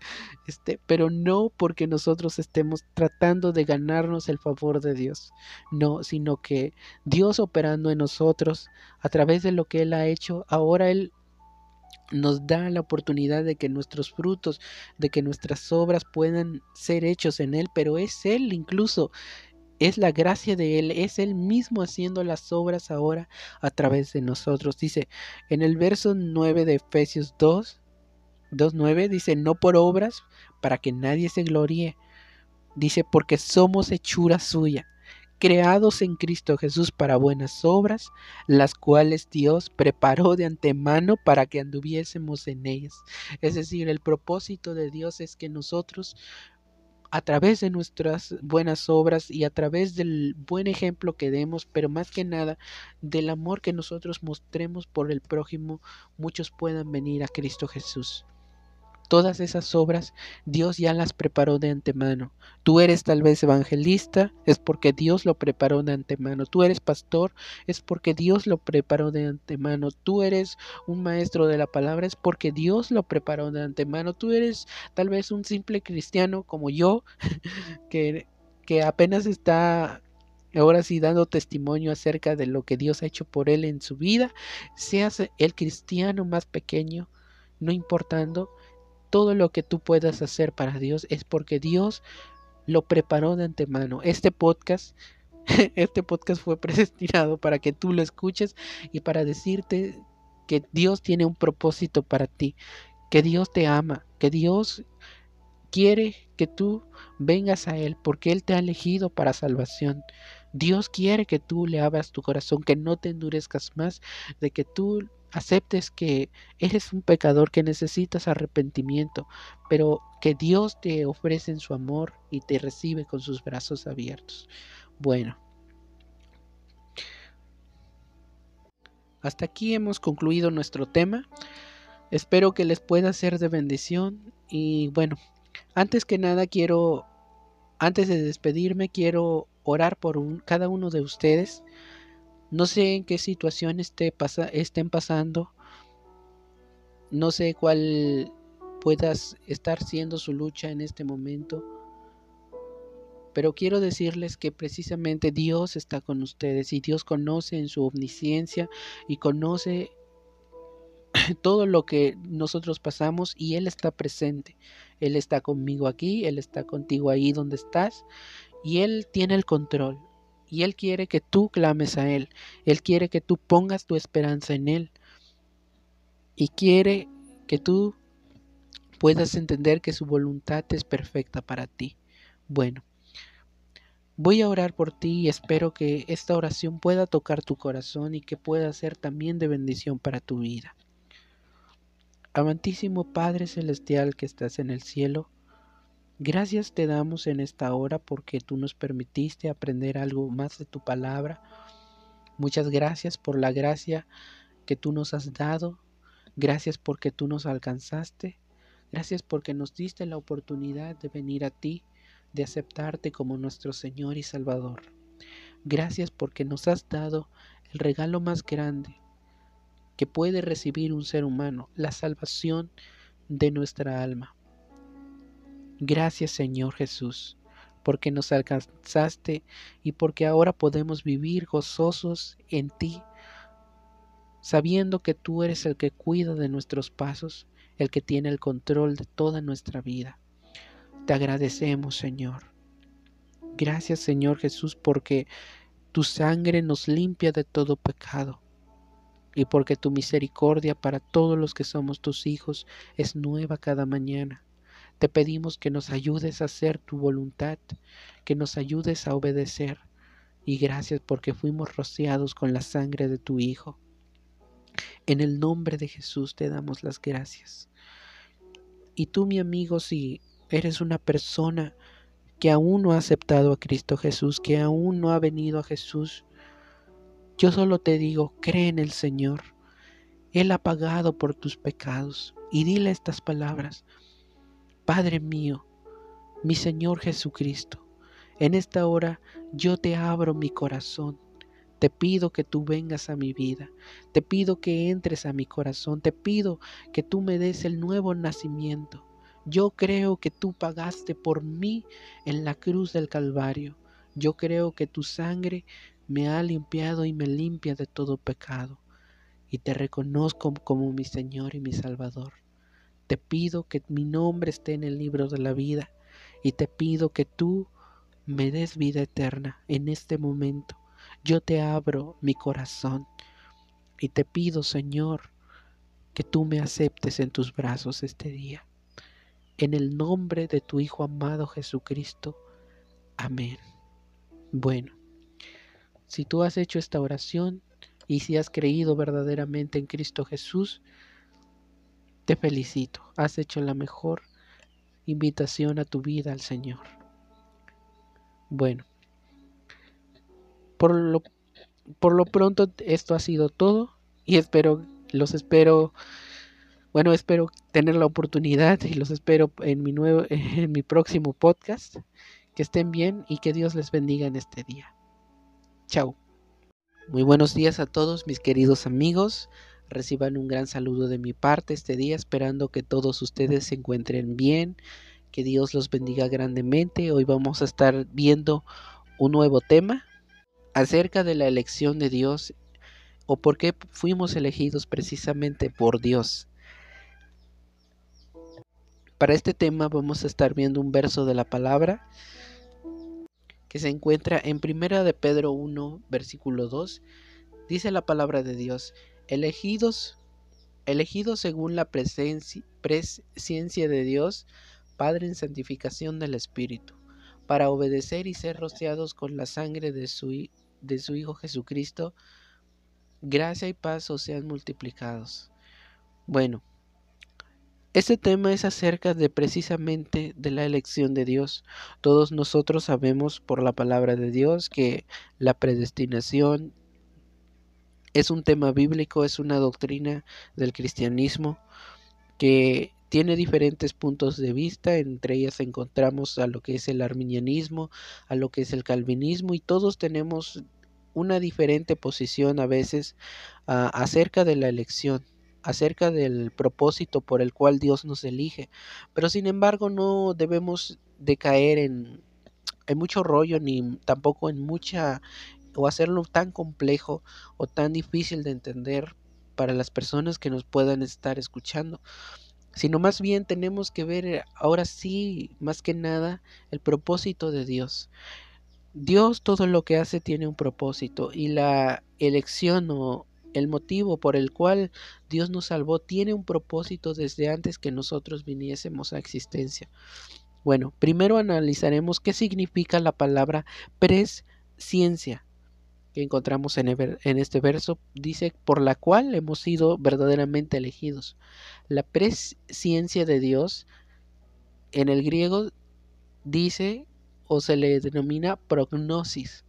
este, pero no porque nosotros estemos tratando de ganarnos el favor de Dios. No, sino que Dios operando en nosotros a través de lo que Él ha hecho, ahora Él nos da la oportunidad de que nuestros frutos, de que nuestras obras puedan ser hechos en Él, pero es Él incluso es la gracia de Él, es Él mismo haciendo las obras ahora a través de nosotros. Dice en el verso 9 de Efesios 2, 2.9, dice, no por obras, para que nadie se gloríe. Dice, porque somos hechura suya, creados en Cristo Jesús para buenas obras, las cuales Dios preparó de antemano para que anduviésemos en ellas. Es decir, el propósito de Dios es que nosotros a través de nuestras buenas obras y a través del buen ejemplo que demos, pero más que nada del amor que nosotros mostremos por el prójimo, muchos puedan venir a Cristo Jesús. Todas esas obras Dios ya las preparó de antemano. Tú eres tal vez evangelista, es porque Dios lo preparó de antemano. Tú eres pastor, es porque Dios lo preparó de antemano. Tú eres un maestro de la palabra, es porque Dios lo preparó de antemano. Tú eres tal vez un simple cristiano como yo, que, que apenas está ahora sí dando testimonio acerca de lo que Dios ha hecho por él en su vida, seas el cristiano más pequeño, no importando, todo lo que tú puedas hacer para Dios es porque Dios lo preparó de antemano. Este podcast, este podcast fue predestinado para que tú lo escuches y para decirte que Dios tiene un propósito para ti, que Dios te ama, que Dios quiere que tú vengas a Él porque Él te ha elegido para salvación. Dios quiere que tú le abras tu corazón, que no te endurezcas más, de que tú aceptes que eres un pecador, que necesitas arrepentimiento, pero que Dios te ofrece en su amor y te recibe con sus brazos abiertos. Bueno. Hasta aquí hemos concluido nuestro tema. Espero que les pueda ser de bendición y bueno, antes que nada quiero, antes de despedirme, quiero orar por cada uno de ustedes. No sé en qué situación esté estén pasando. No sé cuál puedas estar siendo su lucha en este momento. Pero quiero decirles que precisamente Dios está con ustedes y Dios conoce en su omnisciencia y conoce todo lo que nosotros pasamos y Él está presente. Él está conmigo aquí, Él está contigo ahí donde estás y Él tiene el control. Y Él quiere que tú clames a Él. Él quiere que tú pongas tu esperanza en Él. Y quiere que tú puedas entender que su voluntad es perfecta para ti. Bueno, voy a orar por ti y espero que esta oración pueda tocar tu corazón y que pueda ser también de bendición para tu vida. Amantísimo Padre Celestial que estás en el cielo, gracias te damos en esta hora porque tú nos permitiste aprender algo más de tu palabra. Muchas gracias por la gracia que tú nos has dado. Gracias porque tú nos alcanzaste. Gracias porque nos diste la oportunidad de venir a ti, de aceptarte como nuestro Señor y Salvador. Gracias porque nos has dado el regalo más grande, que puede recibir un ser humano, la salvación de nuestra alma. Gracias Señor Jesús, porque nos alcanzaste y porque ahora podemos vivir gozosos en ti, sabiendo que tú eres el que cuida de nuestros pasos, el que tiene el control de toda nuestra vida. Te agradecemos Señor. Gracias Señor Jesús porque tu sangre nos limpia de todo pecado y porque tu misericordia para todos los que somos tus hijos es nueva cada mañana. Te pedimos que nos ayudes a hacer tu voluntad, que nos ayudes a obedecer, y gracias porque fuimos rociados con la sangre de tu Hijo. En el nombre de Jesús te damos las gracias. Y tú, mi amigo, si eres una persona que aún no ha aceptado a Cristo Jesús, que aún no ha venido a Jesús, yo solo te digo, cree en el Señor. Él ha pagado por tus pecados. Y dile estas palabras. Padre mío, mi Señor Jesucristo, en esta hora yo te abro mi corazón. Te pido que tú vengas a mi vida. Te pido que entres a mi corazón. Te pido que tú me des el nuevo nacimiento. Yo creo que tú pagaste por mí en la cruz del Calvario. Yo creo que tu sangre me ha limpiado y me limpia de todo pecado, y te reconozco como mi Señor y mi Salvador. Te pido que mi nombre esté en el libro de la vida, y te pido que tú me des vida eterna en este momento. Yo te abro mi corazón y te pido, Señor, que tú me aceptes en tus brazos este día. En el nombre de tu Hijo amado Jesucristo. Amén. Bueno, si tú has hecho esta oración y si has creído verdaderamente en Cristo Jesús, te felicito. Has hecho la mejor invitación a tu vida al Señor. Bueno, por lo, por lo pronto esto ha sido todo y espero, los espero, bueno, espero tener la oportunidad y los espero en mi nuevo, en mi próximo podcast. Que estén bien y que Dios les bendiga en este día. Chao. Muy buenos días a todos mis queridos amigos. Reciban un gran saludo de mi parte este día, esperando que todos ustedes se encuentren bien, que Dios los bendiga grandemente. Hoy vamos a estar viendo un nuevo tema acerca de la elección de Dios o por qué fuimos elegidos precisamente por Dios. Para este tema vamos a estar viendo un verso de la palabra que se encuentra en Primera de Pedro 1, versículo 2, dice la palabra de Dios, elegidos, elegidos según la presencia, de Dios, Padre en santificación del Espíritu, para obedecer y ser rociados con la sangre de su, de su Hijo Jesucristo, gracia y paz sean multiplicados. Bueno, este tema es acerca de precisamente de la elección de Dios. Todos nosotros sabemos por la palabra de Dios que la predestinación es un tema bíblico, es una doctrina del cristianismo que tiene diferentes puntos de vista, entre ellas encontramos a lo que es el arminianismo, a lo que es el calvinismo y todos tenemos una diferente posición a veces acerca de la elección acerca del propósito por el cual Dios nos elige. Pero sin embargo no debemos de caer en, en mucho rollo ni tampoco en mucha o hacerlo tan complejo o tan difícil de entender para las personas que nos puedan estar escuchando sino más bien tenemos que ver ahora sí, más que nada, el propósito de Dios. Dios todo lo que hace tiene un propósito y la elección o el motivo por el cual Dios nos salvó tiene un propósito desde antes que nosotros viniésemos a existencia. Bueno, primero analizaremos qué significa la palabra presciencia que encontramos en, este verso. Dice, por la cual hemos sido verdaderamente elegidos. La presciencia de Dios en el griego dice o se le denomina prognosis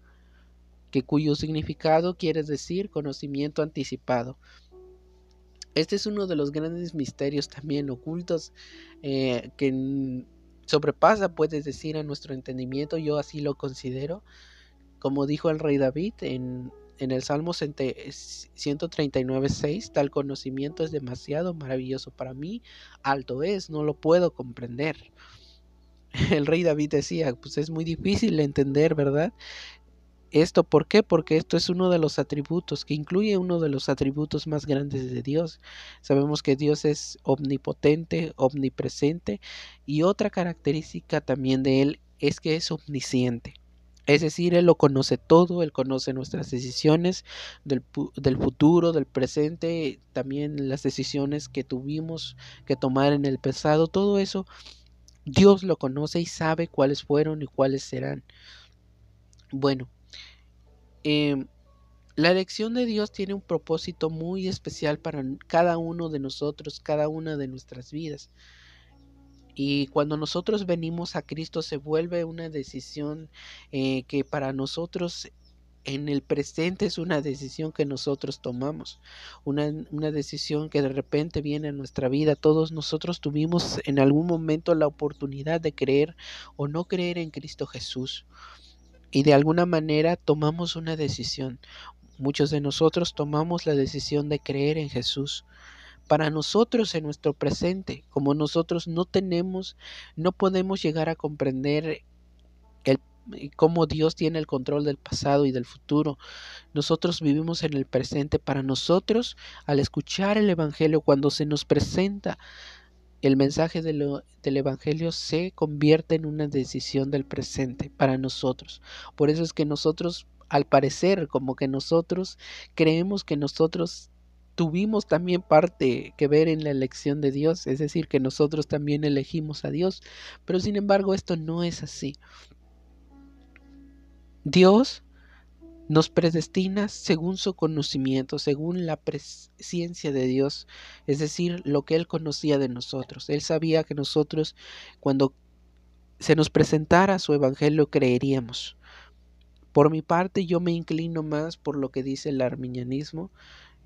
que cuyo significado quiere decir conocimiento anticipado. Este es uno de los grandes misterios también ocultos eh, que sobrepasa, puedes decir, a nuestro entendimiento. Yo así lo considero. Como dijo el rey David en, en el Salmo 139.6, tal conocimiento es demasiado maravilloso para mí, alto es, no lo puedo comprender. El rey David decía, pues es muy difícil entender, ¿verdad? Esto, ¿por qué? Porque esto es uno de los atributos, que incluye uno de los atributos más grandes de Dios. Sabemos que Dios es omnipotente, omnipresente, y otra característica también de Él es que es omnisciente. Es decir, Él lo conoce todo, Él conoce nuestras decisiones del, futuro, del presente, también las decisiones que tuvimos que tomar en el pasado, todo eso Dios lo conoce y sabe cuáles fueron y cuáles serán. Bueno, Em, la elección de Dios tiene un propósito muy especial para cada uno de nosotros, cada una de nuestras vidas. Y cuando nosotros venimos a Cristo se vuelve una decisión eh, que para nosotros en el presente es una decisión que nosotros tomamos, una, una, decisión que de repente viene a nuestra vida. Todos nosotros tuvimos en algún momento la oportunidad de creer o no creer en Cristo Jesús y de alguna manera tomamos una decisión. Muchos de nosotros tomamos la decisión de creer en Jesús. Para nosotros en nuestro presente, como nosotros no tenemos, no podemos llegar a comprender el, cómo Dios tiene el control del pasado y del futuro. Nosotros vivimos en el presente. Para nosotros, al escuchar el Evangelio, cuando se nos presenta el mensaje del Evangelio se convierte en una decisión del presente para nosotros. Por eso es que nosotros, al parecer, como que nosotros creemos que nosotros tuvimos también parte que ver en la elección de Dios, es decir, que nosotros también elegimos a Dios, pero sin embargo esto no es así. Dios nos predestina según su conocimiento, según la presencia de Dios, es decir, lo que Él conocía de nosotros. Él sabía que nosotros, cuando se nos presentara su evangelio, creeríamos. Por mi parte, yo me inclino más por lo que dice el arminianismo.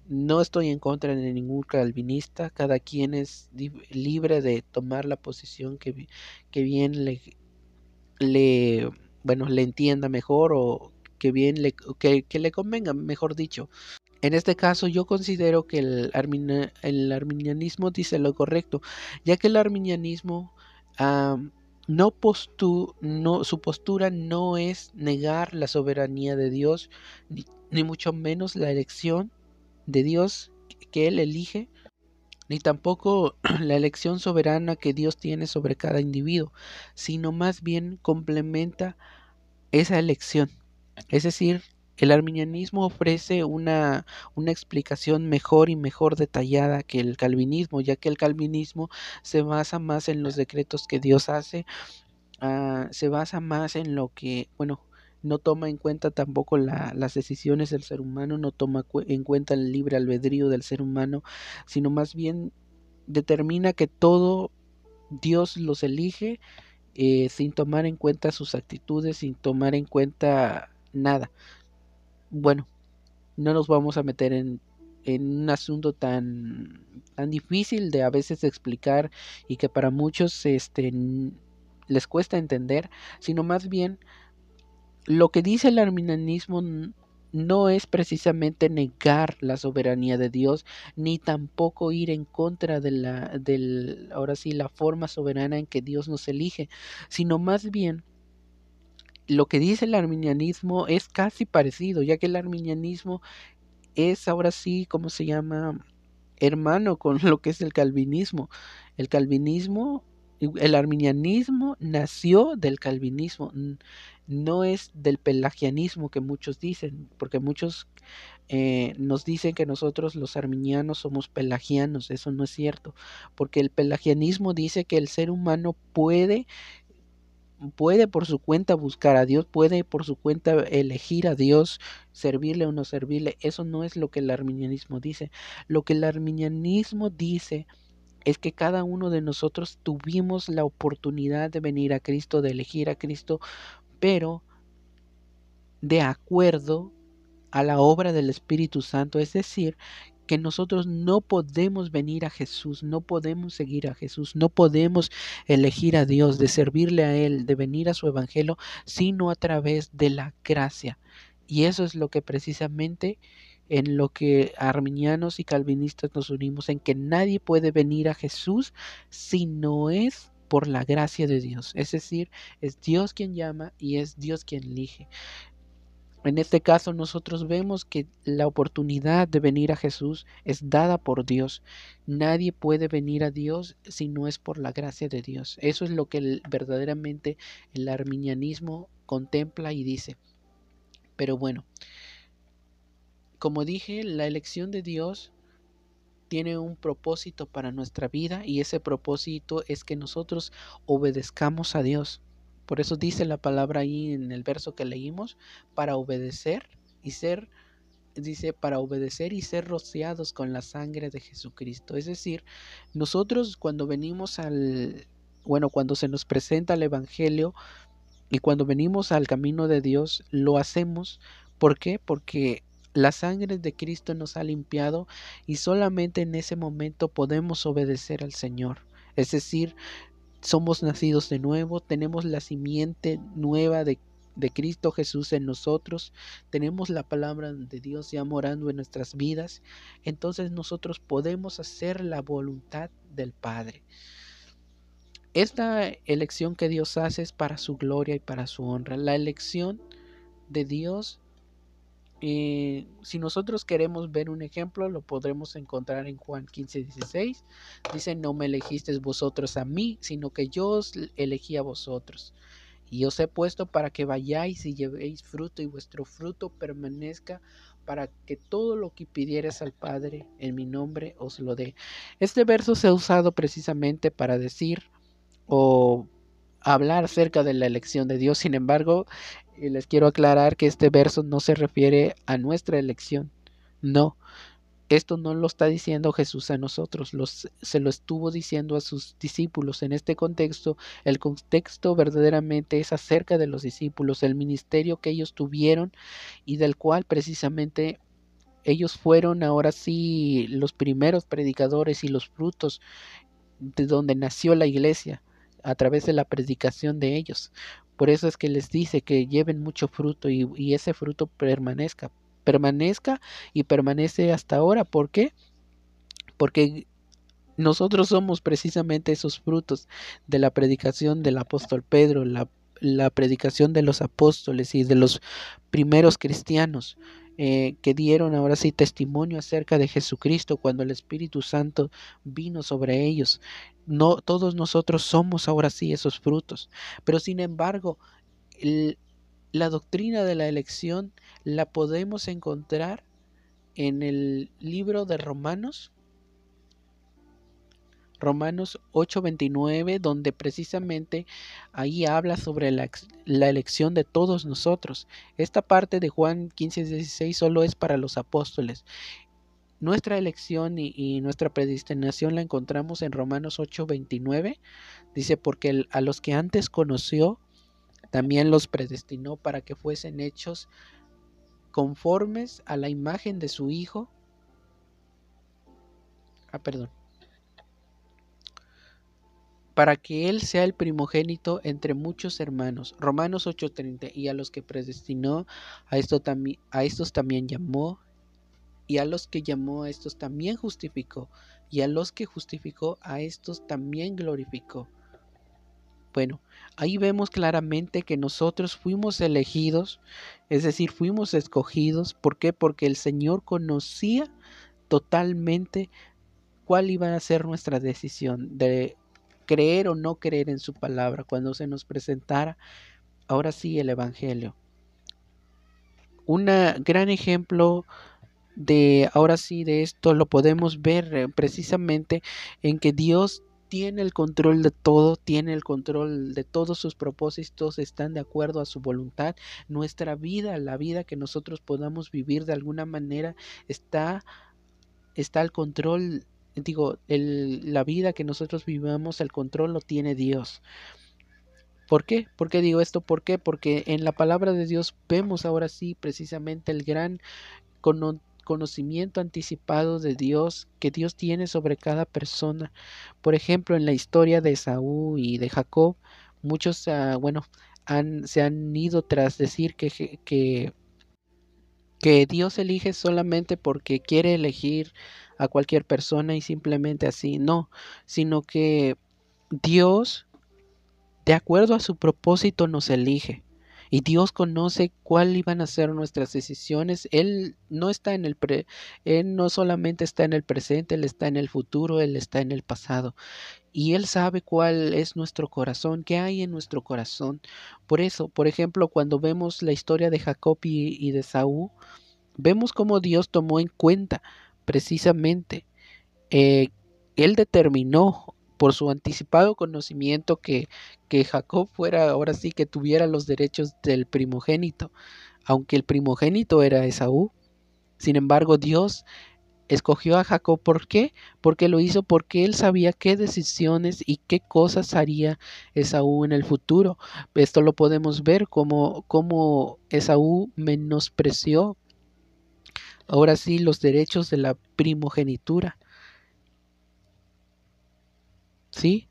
No estoy en contra de ningún calvinista, cada quien es libre de tomar la posición que, que bien le, bueno, le entienda mejor o que bien le, que, le convenga, mejor dicho. En este caso yo considero que el, el arminianismo dice lo correcto, ya que el arminianismo no, postu no su postura no es negar la soberanía de Dios, ni, ni mucho menos la elección de Dios que Él elige, ni tampoco la elección soberana que Dios tiene sobre cada individuo, sino más bien complementa esa elección. Es decir, el arminianismo ofrece una, una, explicación mejor y mejor detallada que el calvinismo, ya que el calvinismo se basa más en los decretos que Dios hace, uh, se basa más en lo que, bueno, no toma en cuenta tampoco la, las decisiones del ser humano, no toma en cuenta el libre albedrío del ser humano, sino más bien determina que todo Dios los elige eh, sin tomar en cuenta sus actitudes, sin tomar en cuenta nada. Bueno, no nos vamos a meter en, en un asunto tan, tan difícil de a veces explicar y que para muchos este, les cuesta entender, sino más bien lo que dice el arminianismo no es precisamente negar la soberanía de Dios, ni tampoco ir en contra de la, del, ahora sí, la forma soberana en que Dios nos elige, sino más bien lo que dice el arminianismo es casi parecido, ya que el arminianismo es ahora sí, ¿cómo se llama? Hermano con lo que es el calvinismo. El calvinismo el arminianismo nació del calvinismo, no es del pelagianismo que muchos dicen, porque muchos eh, nos dicen que nosotros los arminianos somos pelagianos, eso no es cierto, porque el pelagianismo dice que el ser humano puede puede por su cuenta buscar a Dios, puede por su cuenta elegir a Dios, servirle o no servirle. Eso no es lo que el arminianismo dice. Lo que el arminianismo dice es que cada uno de nosotros tuvimos la oportunidad de venir a Cristo, de elegir a Cristo, pero de acuerdo a la obra del Espíritu Santo, es decir, que nosotros no podemos venir a Jesús, no podemos seguir a Jesús, no podemos elegir a Dios, de servirle a Él, de venir a su Evangelio, sino a través de la gracia. Y eso es lo que precisamente en lo que arminianos y calvinistas nos unimos, en que nadie puede venir a Jesús si no es por la gracia de Dios. Es decir, es Dios quien llama y es Dios quien elige. En este caso nosotros vemos que la oportunidad de venir a Jesús es dada por Dios. Nadie puede venir a Dios si no es por la gracia de Dios. Eso es lo que verdaderamente el arminianismo contempla y dice. Pero bueno, como dije, la elección de Dios tiene un propósito para nuestra vida y ese propósito es que nosotros obedezcamos a Dios. Por eso dice la palabra ahí en el verso que leímos, para obedecer y ser, dice, para obedecer y ser rociados con la sangre de Jesucristo. Es decir, nosotros cuando venimos al, bueno, cuando se nos presenta el Evangelio y cuando venimos al camino de Dios, lo hacemos. ¿Por qué? Porque la sangre de Cristo nos ha limpiado y solamente en ese momento podemos obedecer al Señor. Es decir, somos nacidos de nuevo, tenemos la simiente nueva de, Cristo Jesús en nosotros, tenemos la palabra de Dios ya morando en nuestras vidas, entonces nosotros podemos hacer la voluntad del Padre. Esta elección que Dios hace es para su gloria y para su honra. La elección de Dios eh, si nosotros queremos ver un ejemplo, lo podremos encontrar en Juan 15, 16. Dice, no me elegisteis vosotros a mí, sino que yo os elegí a vosotros. Y os he puesto para que vayáis y llevéis fruto y vuestro fruto permanezca para que todo lo que pidieres al Padre en mi nombre os lo dé. Este verso se ha usado precisamente para decir o hablar acerca de la elección de Dios. Sin embargo, y les quiero aclarar que este verso no se refiere a nuestra elección. No, esto no lo está diciendo Jesús a nosotros, los, se lo estuvo diciendo a sus discípulos. En este contexto, el contexto verdaderamente es acerca de los discípulos, el ministerio que ellos tuvieron y del cual precisamente ellos fueron ahora sí los primeros predicadores y los frutos de donde nació la iglesia a través de la predicación de ellos. Por eso es que les dice que lleven mucho fruto y, ese fruto permanezca. Permanezca y permanece hasta ahora. ¿Por qué? Porque nosotros somos precisamente esos frutos de la predicación del apóstol Pedro, la, la predicación de los apóstoles y de los primeros cristianos. Eh, que dieron ahora sí testimonio acerca de Jesucristo cuando el Espíritu Santo vino sobre ellos. No todos nosotros somos ahora sí esos frutos, pero sin embargo, la doctrina de la elección la podemos encontrar en el libro de Romanos Romanos 8:29, donde precisamente ahí habla sobre la, elección de todos nosotros. Esta parte de Juan 15:16 solo es para los apóstoles. Nuestra elección y, nuestra predestinación la encontramos en Romanos 8:29. Dice, porque a los que antes conoció, también los predestinó para que fuesen hechos conformes a la imagen de su Hijo. Ah, perdón para que Él sea el primogénito entre muchos hermanos. Romanos 8:30, y a los que predestinó, a, esto a estos también llamó, y a los que llamó, a estos también justificó, y a los que justificó, a estos también glorificó. Bueno, ahí vemos claramente que nosotros fuimos elegidos, es decir, fuimos escogidos. ¿Por qué? Porque el Señor conocía totalmente cuál iba a ser nuestra decisión de creer o no creer en su palabra, cuando se nos presentara ahora sí el Evangelio. Un gran ejemplo de ahora sí de esto lo podemos ver eh, precisamente en que Dios tiene el control de todo, tiene el control de todos sus propósitos, están de acuerdo a su voluntad. Nuestra vida, la vida que nosotros podamos vivir de alguna manera, está, está al control, digo, el, la vida que nosotros vivamos, el control lo tiene Dios. ¿Por qué? ¿Por qué digo esto? ¿Por qué? Porque en la palabra de Dios vemos ahora sí precisamente el gran conocimiento anticipado de Dios que Dios tiene sobre cada persona. Por ejemplo, en la historia de Saúl y de Jacob, muchos, uh, bueno, han, se han ido tras decir que, que, que Dios elige solamente porque quiere elegir a cualquier persona y simplemente así, no, sino que Dios, de acuerdo a su propósito, nos elige. Y Dios conoce cuál iban a ser nuestras decisiones. Él no está en el pre, él no solamente está en el presente, él está en el futuro, él está en el pasado. Y él sabe cuál es nuestro corazón, qué hay en nuestro corazón. Por eso, por ejemplo, cuando vemos la historia de Jacob y, de Saúl, vemos cómo Dios tomó en cuenta precisamente eh, él determinó por su anticipado conocimiento que, que Jacob fuera ahora sí que tuviera los derechos del primogénito, aunque el primogénito era Esaú. Sin embargo, Dios escogió a Jacob. ¿Por qué? Porque lo hizo porque él sabía qué decisiones y qué cosas haría Esaú en el futuro. Esto lo podemos ver como, como Esaú menospreció ahora sí los derechos de la primogenitura. ¿Sí?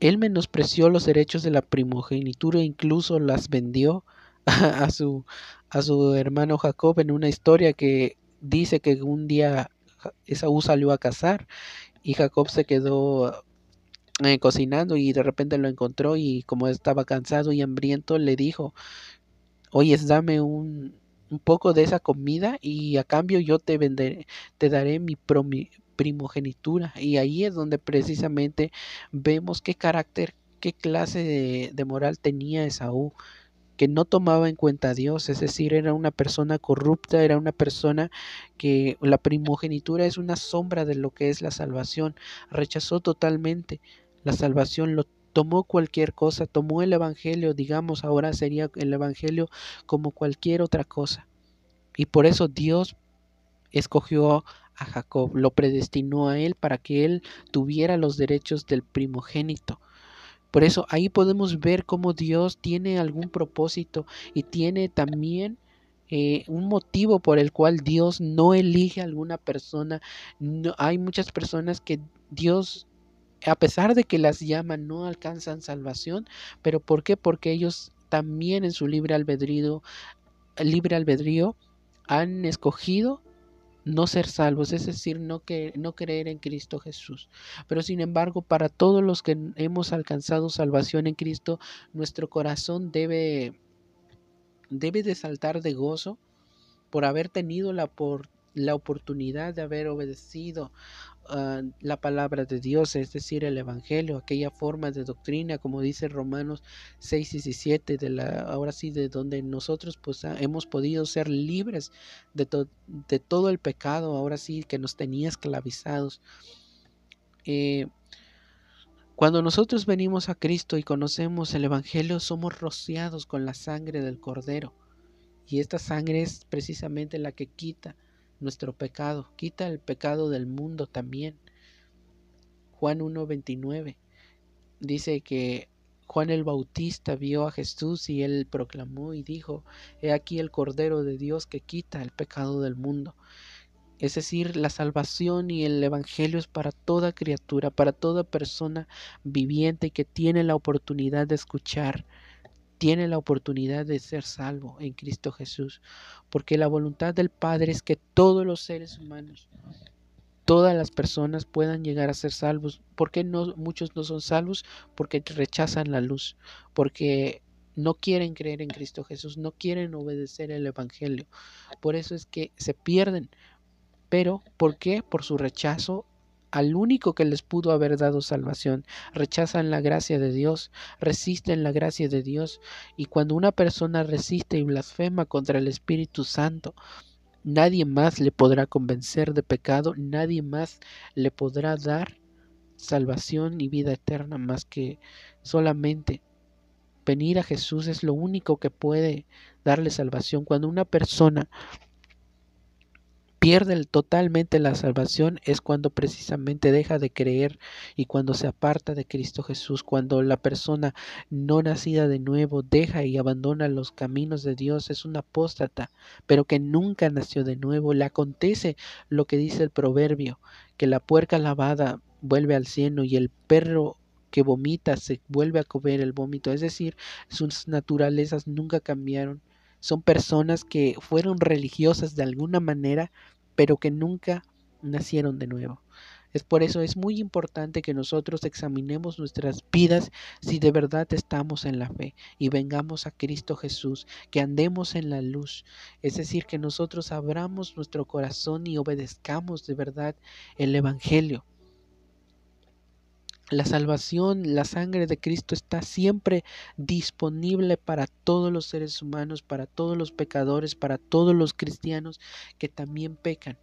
Él menospreció los derechos de la primogenitura e incluso las vendió a su, a su hermano Jacob en una historia que dice que un día Esaú salió a cazar y Jacob se quedó eh, cocinando y de repente lo encontró y como estaba cansado y hambriento le dijo, oye, dame un, un poco de esa comida y a cambio yo te venderé, te daré mi, primogenitura. Y ahí es donde precisamente vemos qué carácter, qué clase de, moral tenía Esaú que no tomaba en cuenta a Dios, es decir, era una persona corrupta, era una persona que la primogenitura es una sombra de lo que es la salvación, rechazó totalmente la salvación, lo tomó cualquier cosa, tomó el Evangelio, digamos, ahora sería el Evangelio como cualquier otra cosa. Y por eso Dios escogió a Jacob, lo predestinó a él para que él tuviera los derechos del primogénito. Por eso ahí podemos ver cómo Dios tiene algún propósito y tiene también eh, un motivo por el cual Dios no elige a alguna persona. No, hay muchas personas que Dios, a pesar de que las llama, no alcanzan salvación. ¿Pero por qué? Porque ellos también en su libre albedrío, libre albedrío han escogido no ser salvos, es decir, no, que, no creer en Cristo Jesús. Pero sin embargo, para todos los que hemos alcanzado salvación en Cristo, nuestro corazón debe, debe de saltar de gozo por haber tenido la, la oportunidad de haber obedecido Ah, la palabra de Dios, es decir, el Evangelio, aquella forma de doctrina, como dice Romanos 6 y 17, de la, ahora sí, de donde nosotros pues ah, hemos podido ser libres de, todo el pecado, ahora sí, que nos tenía esclavizados. Eh, cuando nosotros venimos a Cristo y conocemos el Evangelio, somos rociados con la sangre del Cordero. Y esta sangre es precisamente la que quita nuestro pecado, quita el pecado del mundo también. Juan 1.29 dice que Juan el Bautista vio a Jesús y él proclamó y dijo, He aquí el Cordero de Dios que quita el pecado del mundo. Es decir, la salvación y el Evangelio es para toda criatura, para toda persona viviente que tiene la oportunidad de escuchar tiene la oportunidad de ser salvo en Cristo Jesús, porque la voluntad del Padre es que todos los seres humanos, todas las personas puedan llegar a ser salvos. ¿Por qué no, muchos no son salvos? Porque rechazan la luz, porque no quieren creer en Cristo Jesús, no quieren obedecer el Evangelio. Por eso es que se pierden. Pero, ¿por qué? Por su rechazo al único que les pudo haber dado salvación. Rechazan la gracia de Dios, resisten la gracia de Dios. Y cuando una persona resiste y blasfema contra el Espíritu Santo, nadie más le podrá convencer de pecado, nadie más le podrá dar salvación y vida eterna más que solamente venir a Jesús es lo único que puede darle salvación. Cuando una persona pierde totalmente la salvación es cuando precisamente deja de creer y cuando se aparta de Cristo Jesús, cuando la persona no nacida de nuevo deja y abandona los caminos de Dios, es un apóstata, pero que nunca nació de nuevo. Le acontece lo que dice el proverbio, que la puerca lavada vuelve al cielo y el perro que vomita se vuelve a comer el vómito, es decir, sus naturalezas nunca cambiaron. Son personas que fueron religiosas de alguna manera, pero que nunca nacieron de nuevo. Es por eso es muy importante que nosotros examinemos nuestras vidas si de verdad estamos en la fe y vengamos a Cristo Jesús, que andemos en la luz. Es decir, que nosotros abramos nuestro corazón y obedezcamos de verdad el Evangelio. La salvación, la sangre de Cristo está siempre disponible para todos los seres humanos, para todos los pecadores, para todos los cristianos que también pecan.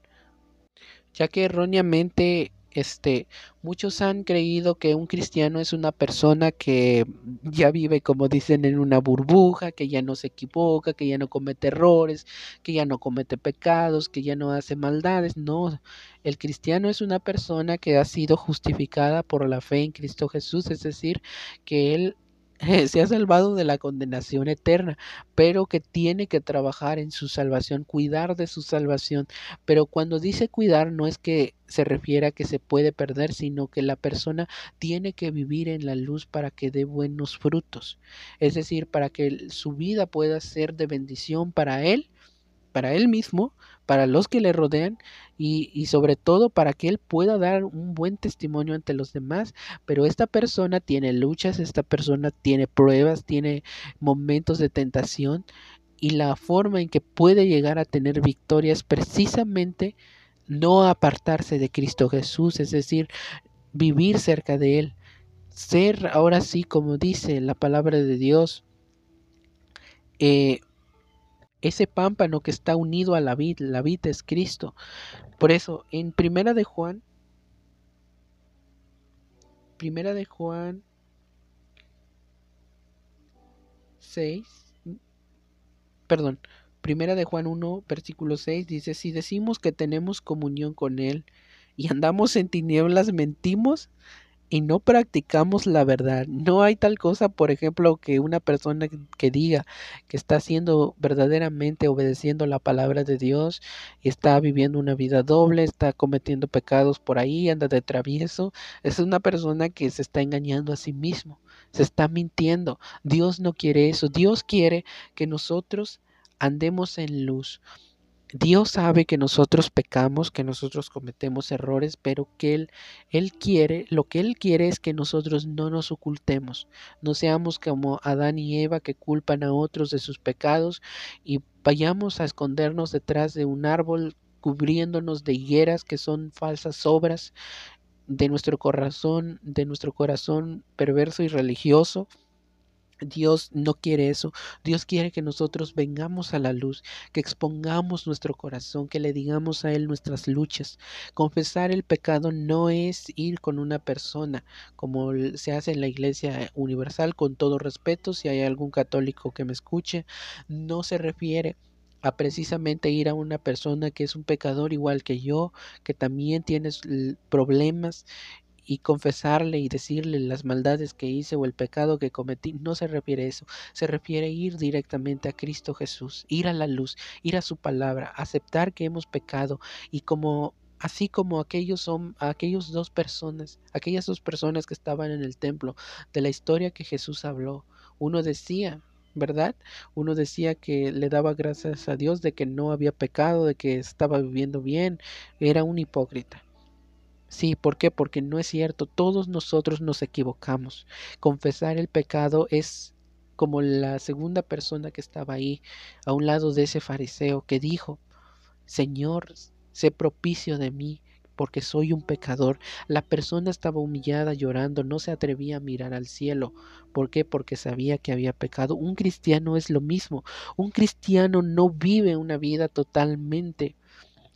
Ya que erróneamente este, muchos han creído que un cristiano es una persona que ya vive, como dicen, en una burbuja, que ya no se equivoca, que ya no comete errores, que ya no comete pecados, que ya no hace maldades. No, el cristiano es una persona que ha sido justificada por la fe en Cristo Jesús, es decir, que él se ha salvado de la condenación eterna, pero que tiene que trabajar en su salvación, cuidar de su salvación. Pero cuando dice cuidar no es que se refiere a que se puede perder, sino que la persona tiene que vivir en la luz para que dé buenos frutos. Es decir, para que su vida pueda ser de bendición para él, para él mismo, para los que le rodean y, sobre todo para que él pueda dar un buen testimonio ante los demás. Pero esta persona tiene luchas, esta persona tiene pruebas, tiene momentos de tentación y la forma en que puede llegar a tener victoria es precisamente no apartarse de Cristo Jesús, es decir, vivir cerca de Él, ser ahora sí, como dice la palabra de Dios, eh, ese pámpano que está unido a la vid, la vid es Cristo. Por eso, en Primera de Juan, Primera de Juan 6, perdón, Primera de Juan 1, versículo 6 dice, si decimos que tenemos comunión con Él y andamos en tinieblas, mentimos y no practicamos la verdad. No hay tal cosa, por ejemplo, que una persona que diga que está haciendo verdaderamente obedeciendo la palabra de Dios y está viviendo una vida doble, está cometiendo pecados por ahí, anda de travieso, es una persona que se está engañando a sí mismo, se está mintiendo. Dios no quiere eso. Dios quiere que nosotros andemos en luz. Dios sabe que nosotros pecamos, que nosotros cometemos errores, pero que Él, Él quiere, lo que Él quiere es que nosotros no nos ocultemos, no seamos como Adán y Eva que culpan a otros de sus pecados y vayamos a escondernos detrás de un árbol cubriéndonos de higueras que son falsas obras de nuestro corazón, de nuestro corazón perverso y religioso Dios no quiere eso. Dios quiere que nosotros vengamos a la luz, que expongamos nuestro corazón, que le digamos a Él nuestras luchas. Confesar el pecado no es ir con una persona, como se hace en la Iglesia Universal, con todo respeto, si hay algún católico que me escuche, no se refiere a precisamente ir a una persona que es un pecador igual que yo, que también tiene problemas y confesarle y decirle las maldades que hice o el pecado que cometí, no se refiere a eso, se refiere a ir directamente a Cristo Jesús, ir a la luz, ir a su palabra, aceptar que hemos pecado y como así como aquellos son aquellos dos personas, aquellas dos personas que estaban en el templo de la historia que Jesús habló, uno decía, ¿verdad? Uno decía que le daba gracias a Dios de que no había pecado, de que estaba viviendo bien, era un hipócrita. Sí, ¿por qué? Porque no es cierto, todos nosotros nos equivocamos. Confesar el pecado es como la segunda persona que estaba ahí, a un lado de ese fariseo, que dijo, Señor, sé propicio de mí, porque soy un pecador. La persona estaba humillada, llorando, no se atrevía a mirar al cielo. ¿Por qué? Porque sabía que había pecado. Un cristiano es lo mismo. Un cristiano no vive una vida totalmente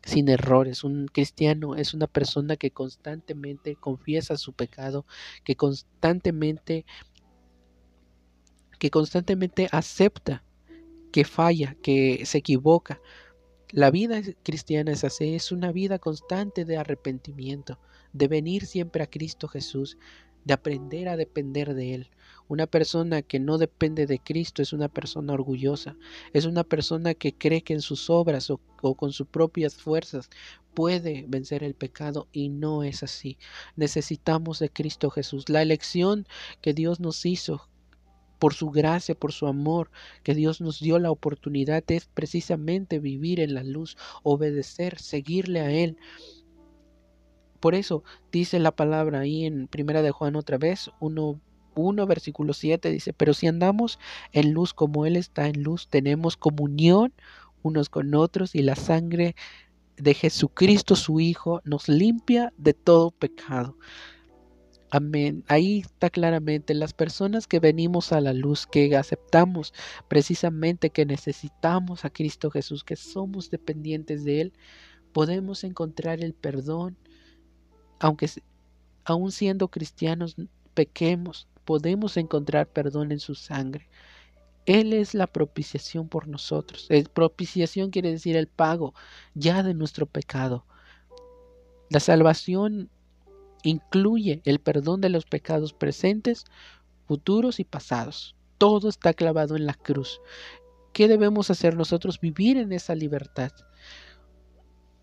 sin errores. Un cristiano es una persona que constantemente confiesa su pecado, que constantemente que constantemente acepta que falla, que se equivoca. La vida cristiana es así, es una vida constante de arrepentimiento, de venir siempre a Cristo Jesús, de aprender a depender de Él. Una persona que no depende de Cristo es una persona orgullosa, es una persona que cree que en sus obras o, con sus propias fuerzas puede vencer el pecado y no es así. Necesitamos de Cristo Jesús. La elección que Dios nos hizo por su gracia, por su amor, que Dios nos dio la oportunidad es precisamente vivir en la luz, obedecer, seguirle a Él. Por eso dice la palabra ahí en Primera de Juan otra vez, 1, 1 versículo 7 dice, pero si andamos en luz como Él está en luz, tenemos comunión unos con otros y la sangre de Jesucristo su Hijo nos limpia de todo pecado. Amén. Ahí está claramente las personas que venimos a la luz, que aceptamos precisamente que necesitamos a Cristo Jesús, que somos dependientes de Él, podemos encontrar el perdón, aunque aún siendo cristianos pequemos, podemos encontrar perdón en su sangre. Él es la propiciación por nosotros. Propiciación quiere decir el pago ya de nuestro pecado. La salvación incluye el perdón de los pecados presentes, futuros y pasados. Todo está clavado en la cruz. ¿Qué debemos hacer nosotros? Vivir en esa libertad.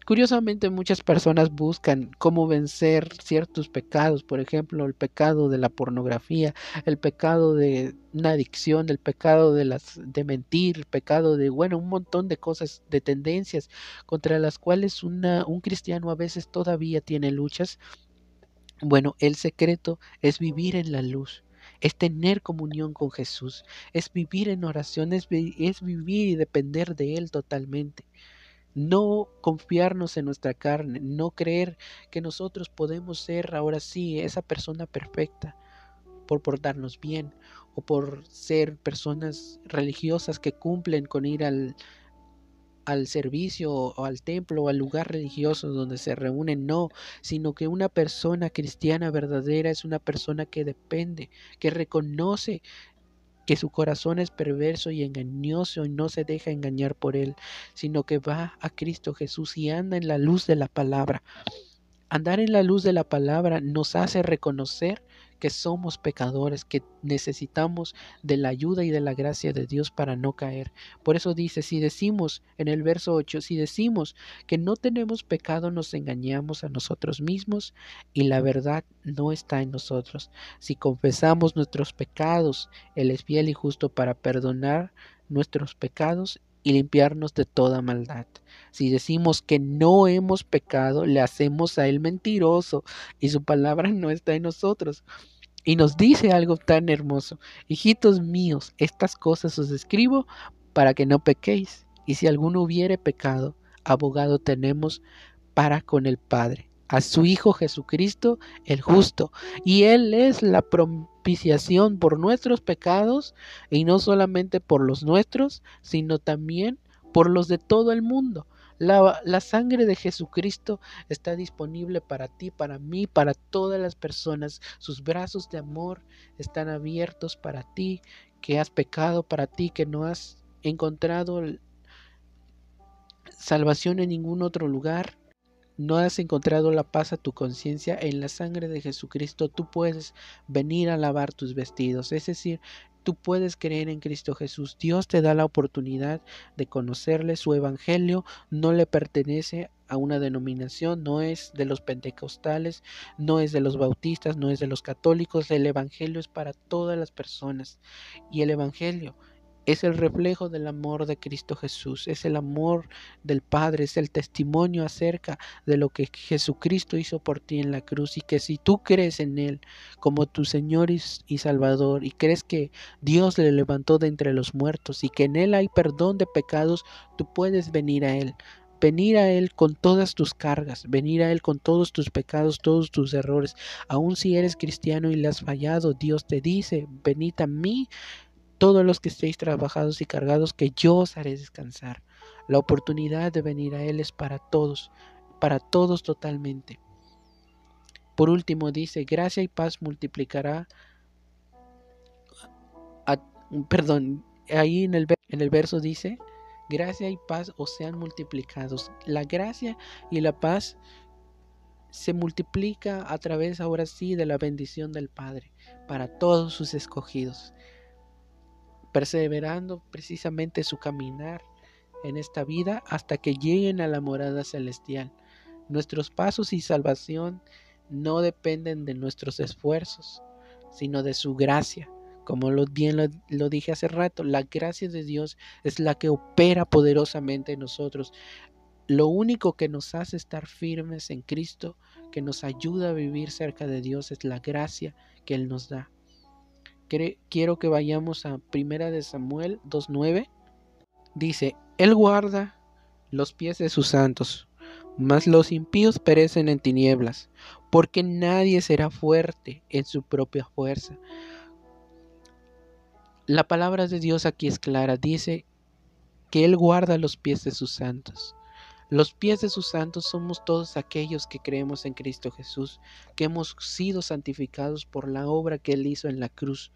Curiosamente muchas personas buscan cómo vencer ciertos pecados, por ejemplo, el pecado de la pornografía, el pecado de una adicción, el pecado de las de mentir, el pecado de bueno, un montón de cosas, de tendencias contra las cuales una, un cristiano a veces todavía tiene luchas bueno, el secreto es vivir en la luz, es tener comunión con Jesús, es vivir en oración, es, vivir y depender de Él totalmente. No confiarnos en nuestra carne, no creer que nosotros podemos ser ahora sí esa persona perfecta por portarnos bien o por ser personas religiosas que cumplen con ir al, al servicio o al templo o al lugar religioso donde se reúnen, no, sino que una persona cristiana verdadera es una persona que depende, que reconoce que su corazón es perverso y engañoso y no se deja engañar por él, sino que va a Cristo Jesús y anda en la luz de la palabra. Andar en la luz de la palabra nos hace reconocer que somos pecadores, que necesitamos de la ayuda y de la gracia de Dios para no caer. Por eso dice, si decimos en el verso 8, si decimos que no tenemos pecado, nos engañamos a nosotros mismos y la verdad no está en nosotros. Si confesamos nuestros pecados, Él es fiel y justo para perdonar nuestros pecados y limpiarnos de toda maldad. Si decimos que no hemos pecado, le hacemos a Él mentiroso y su palabra no está en nosotros. Y nos dice algo tan hermoso. Hijitos míos, estas cosas os escribo para que no pequéis. Y si alguno hubiere pecado, abogado tenemos para con el Padre, a su Hijo Jesucristo el justo. Y Él es la propiciación por nuestros pecados, y no solamente por los nuestros, sino también por los de todo el mundo. La, sangre de Jesucristo está disponible para ti, para mí, para todas las personas. Sus brazos de amor están abiertos para ti, que has pecado, para ti, que no has encontrado salvación en ningún otro lugar. No has encontrado la paz a tu conciencia en la sangre de Jesucristo. Tú puedes venir a lavar tus vestidos. Es decir, Tú puedes creer en Cristo Jesús. Dios te da la oportunidad de conocerle. Su evangelio no le pertenece a una denominación, no es de los pentecostales, no es de los bautistas, no es de los católicos. El evangelio es para todas las personas. Y el evangelio es el reflejo del amor de Cristo Jesús, es el amor del Padre, es el testimonio acerca de lo que Jesucristo hizo por ti en la cruz y que si tú crees en Él como tu Señor y, Salvador y crees que Dios le levantó de entre los muertos y que en Él hay perdón de pecados, tú puedes venir a Él venir a Él con todas tus cargas, venir a Él con todos tus pecados, todos tus errores. Aun si eres cristiano y le has fallado, Dios te dice, venid a mí todos los que estéis trabajados y cargados, que yo os haré descansar. La oportunidad de venir a Él es para todos, para todos totalmente. Por último dice, gracia y paz multiplicará, perdón, ahí en el, en el verso dice, gracia y paz os sean multiplicados. La gracia y la paz se multiplica a través ahora sí de la bendición del Padre para todos sus escogidos, perseverando precisamente su caminar en esta vida hasta que lleguen a la morada celestial. Nuestros pasos y salvación no dependen de nuestros esfuerzos, sino de su gracia. Como lo, bien lo, dije hace rato, la gracia de Dios es la que opera poderosamente en nosotros. Lo único que nos hace estar firmes en Cristo, que nos ayuda a vivir cerca de Dios, es la gracia que Él nos da. Quiero que vayamos a Primera de Samuel 2.9. Dice, Él guarda los pies de sus santos, mas los impíos perecen en tinieblas, porque nadie será fuerte en su propia fuerza. La palabra de Dios aquí es clara, dice que Él guarda los pies de sus santos. Los pies de sus santos somos todos aquellos que creemos en Cristo Jesús, que hemos sido santificados por la obra que Él hizo en la cruz.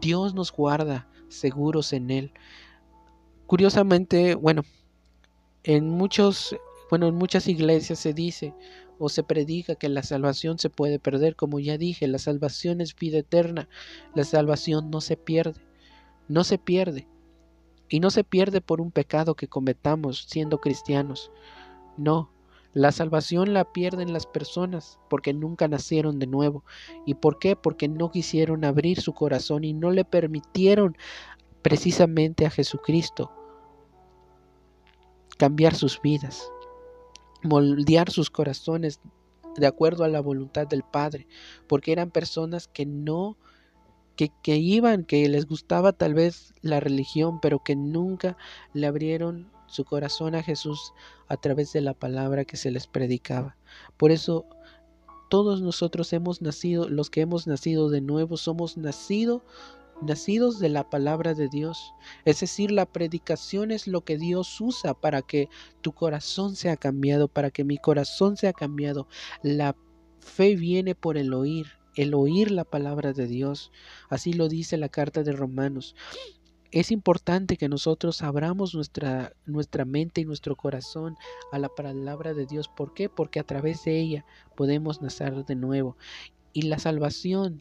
Dios nos guarda seguros en Él. Curiosamente, bueno, en muchos, bueno, en muchas iglesias se dice o se predica que la salvación se puede perder, como ya dije, la salvación es vida eterna, la salvación no se pierde no se pierde. Y no se pierde por un pecado que cometamos siendo cristianos. No, la salvación la pierden las personas porque nunca nacieron de nuevo. ¿Y por qué? Porque no quisieron abrir su corazón y no le permitieron precisamente a Jesucristo cambiar sus vidas, moldear sus corazones de acuerdo a la voluntad del Padre, porque eran personas que no que, iban, que les gustaba tal vez la religión, pero que nunca le abrieron su corazón a Jesús a través de la palabra que se les predicaba. Por eso todos nosotros hemos nacido, los que hemos nacido de nuevo, somos nacido, nacidos de la palabra de Dios. Es decir, la predicación es lo que Dios usa para que tu corazón sea cambiado, para que mi corazón sea cambiado. La fe viene por el oír el oír la palabra de Dios. Así lo dice la carta de Romanos. Es importante que nosotros abramos nuestra, nuestra mente y nuestro corazón a la palabra de Dios. ¿Por qué? Porque a través de ella podemos nacer de nuevo. Y la salvación,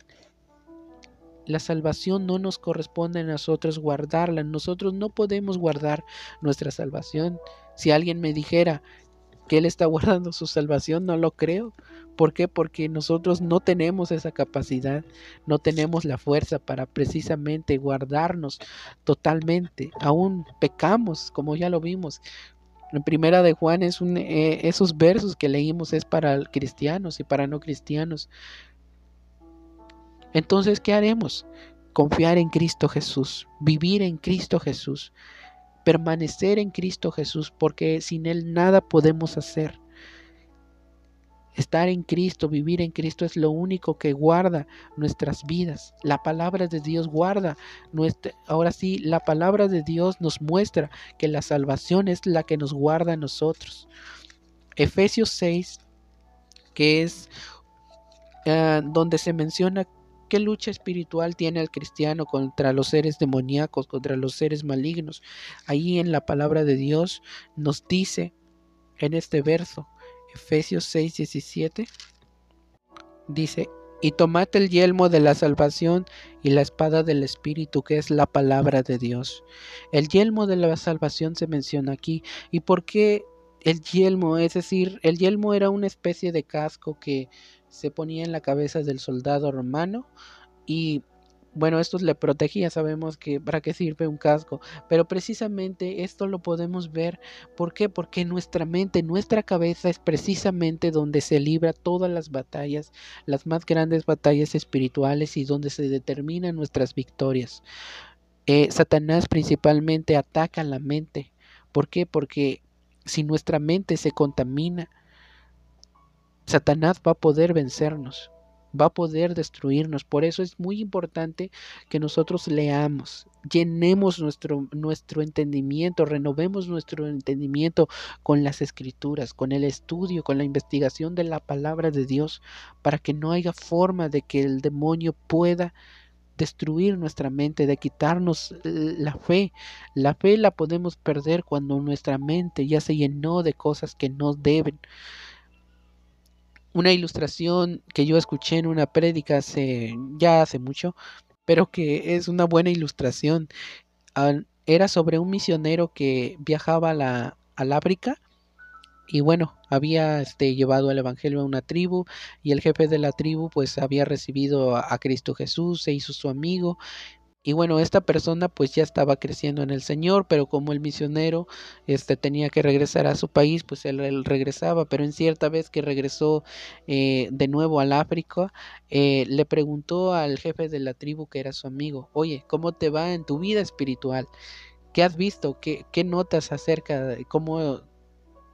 la salvación no nos corresponde a nosotros guardarla. Nosotros no podemos guardar nuestra salvación. Si alguien me dijera Él está guardando su salvación, no lo creo. ¿Por qué? Porque nosotros no tenemos esa capacidad, no tenemos la fuerza para precisamente guardarnos totalmente. Aún pecamos, como ya lo vimos. En primera de Juan es un, eh, esos versos que leímos es para cristianos y para no cristianos. Entonces, ¿qué haremos? Confiar en Cristo Jesús, vivir en Cristo Jesús, permanecer en Cristo Jesús, porque sin Él nada podemos hacer. Estar en Cristo, vivir en Cristo es lo único que guarda nuestras vidas. La palabra de Dios guarda nuestra... Ahora sí, la palabra de Dios nos muestra que la salvación es la que nos guarda a nosotros. Efesios 6, que es eh, donde se menciona qué lucha espiritual tiene el cristiano contra los seres demoníacos, contra los seres malignos. Ahí en la palabra de Dios nos dice en este verso, Efesios 6, 17, dice, y tomad el yelmo de la salvación y la espada del Espíritu, que es la palabra de Dios. El yelmo de la salvación se menciona aquí. ¿Y por qué el yelmo? Es decir, el yelmo era una especie de casco que se ponía en la cabeza del soldado romano y bueno, esto le protegía, sabemos que para qué sirve un casco, pero precisamente esto lo podemos ver, ¿por qué? Porque nuestra mente, nuestra cabeza es precisamente donde se libra todas las batallas, las más grandes batallas espirituales y donde se determinan nuestras victorias. Eh, Satanás principalmente ataca la mente, ¿por qué? Porque si nuestra mente se contamina, Satanás va a poder vencernos, va a poder destruirnos. Por eso es muy importante que nosotros leamos, llenemos nuestro, nuestro entendimiento, renovemos nuestro entendimiento con las escrituras, con el estudio, con la investigación de la palabra de Dios, para que no haya forma de que el demonio pueda destruir nuestra mente, de quitarnos la fe. La fe la podemos perder cuando nuestra mente ya se llenó de cosas que no deben. Una ilustración que yo escuché en una prédica hace, ya hace mucho, pero que es una buena ilustración. Era sobre un misionero que viajaba a la, al África y bueno, había este, llevado el Evangelio a una tribu y el jefe de la tribu pues había recibido a, Cristo Jesús, se hizo su amigo y bueno, esta persona pues ya estaba creciendo en el Señor, pero como el misionero este, tenía que regresar a su país, pues él, regresaba, pero en cierta vez que regresó eh, de nuevo al África, eh, le preguntó al jefe de la tribu que era su amigo, oye, ¿cómo te va en tu vida espiritual? ¿Qué has visto? ¿Qué, qué notas acerca de cómo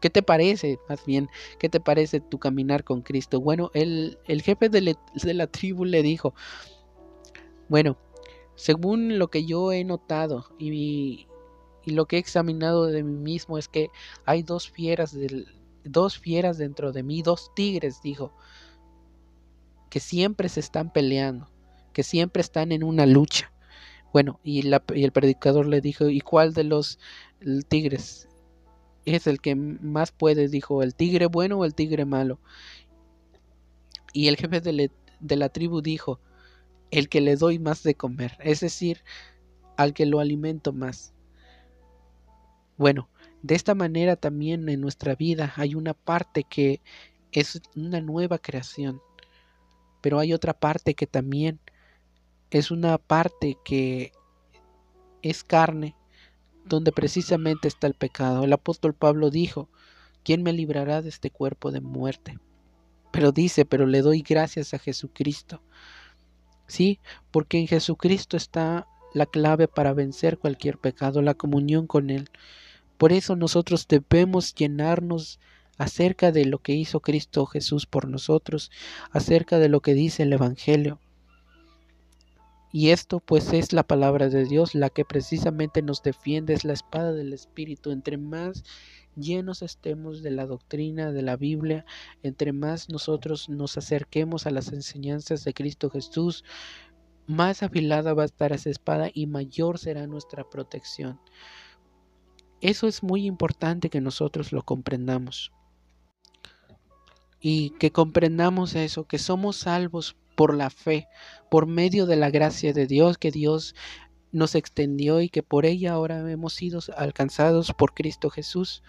¿Qué te parece, más bien, qué te parece tu caminar con Cristo? Bueno, el, el jefe de, de, la tribu le dijo, bueno, según lo que yo he notado y, lo que he examinado de mí mismo es que hay dos fieras, dos fieras dentro de mí, dos tigres, dijo, que siempre se están peleando, que siempre están en una lucha. Bueno, y el predicador le dijo, ¿y cuál de los tigres es el que más puede, dijo, el tigre bueno o el tigre malo. Y el jefe de, la tribu dijo, el que le doy más de comer, es decir, al que lo alimento más. Bueno, de esta manera también en nuestra vida hay una parte que es una nueva creación, pero hay otra parte que también es una parte que es carne donde precisamente está el pecado. El apóstol Pablo dijo, ¿quién me librará de este cuerpo de muerte? Pero dice, pero le doy gracias a Jesucristo. Sí, porque en Jesucristo está la clave para vencer cualquier pecado, la comunión con Él. Por eso nosotros debemos llenarnos acerca de lo que hizo Cristo Jesús por nosotros, acerca de lo que dice el Evangelio. Y esto pues es la palabra de Dios, la que precisamente nos defiende, es la espada del Espíritu. Entre más llenos estemos de la doctrina de la Biblia, entre más nosotros nos acerquemos a las enseñanzas de Cristo Jesús, más afilada va a estar esa espada y mayor será nuestra protección. Eso es muy importante que nosotros lo comprendamos. Y que comprendamos eso, que somos salvos por la fe, por medio de la gracia de Dios que Dios nos extendió y que por ella ahora hemos sido alcanzados por Cristo Jesús.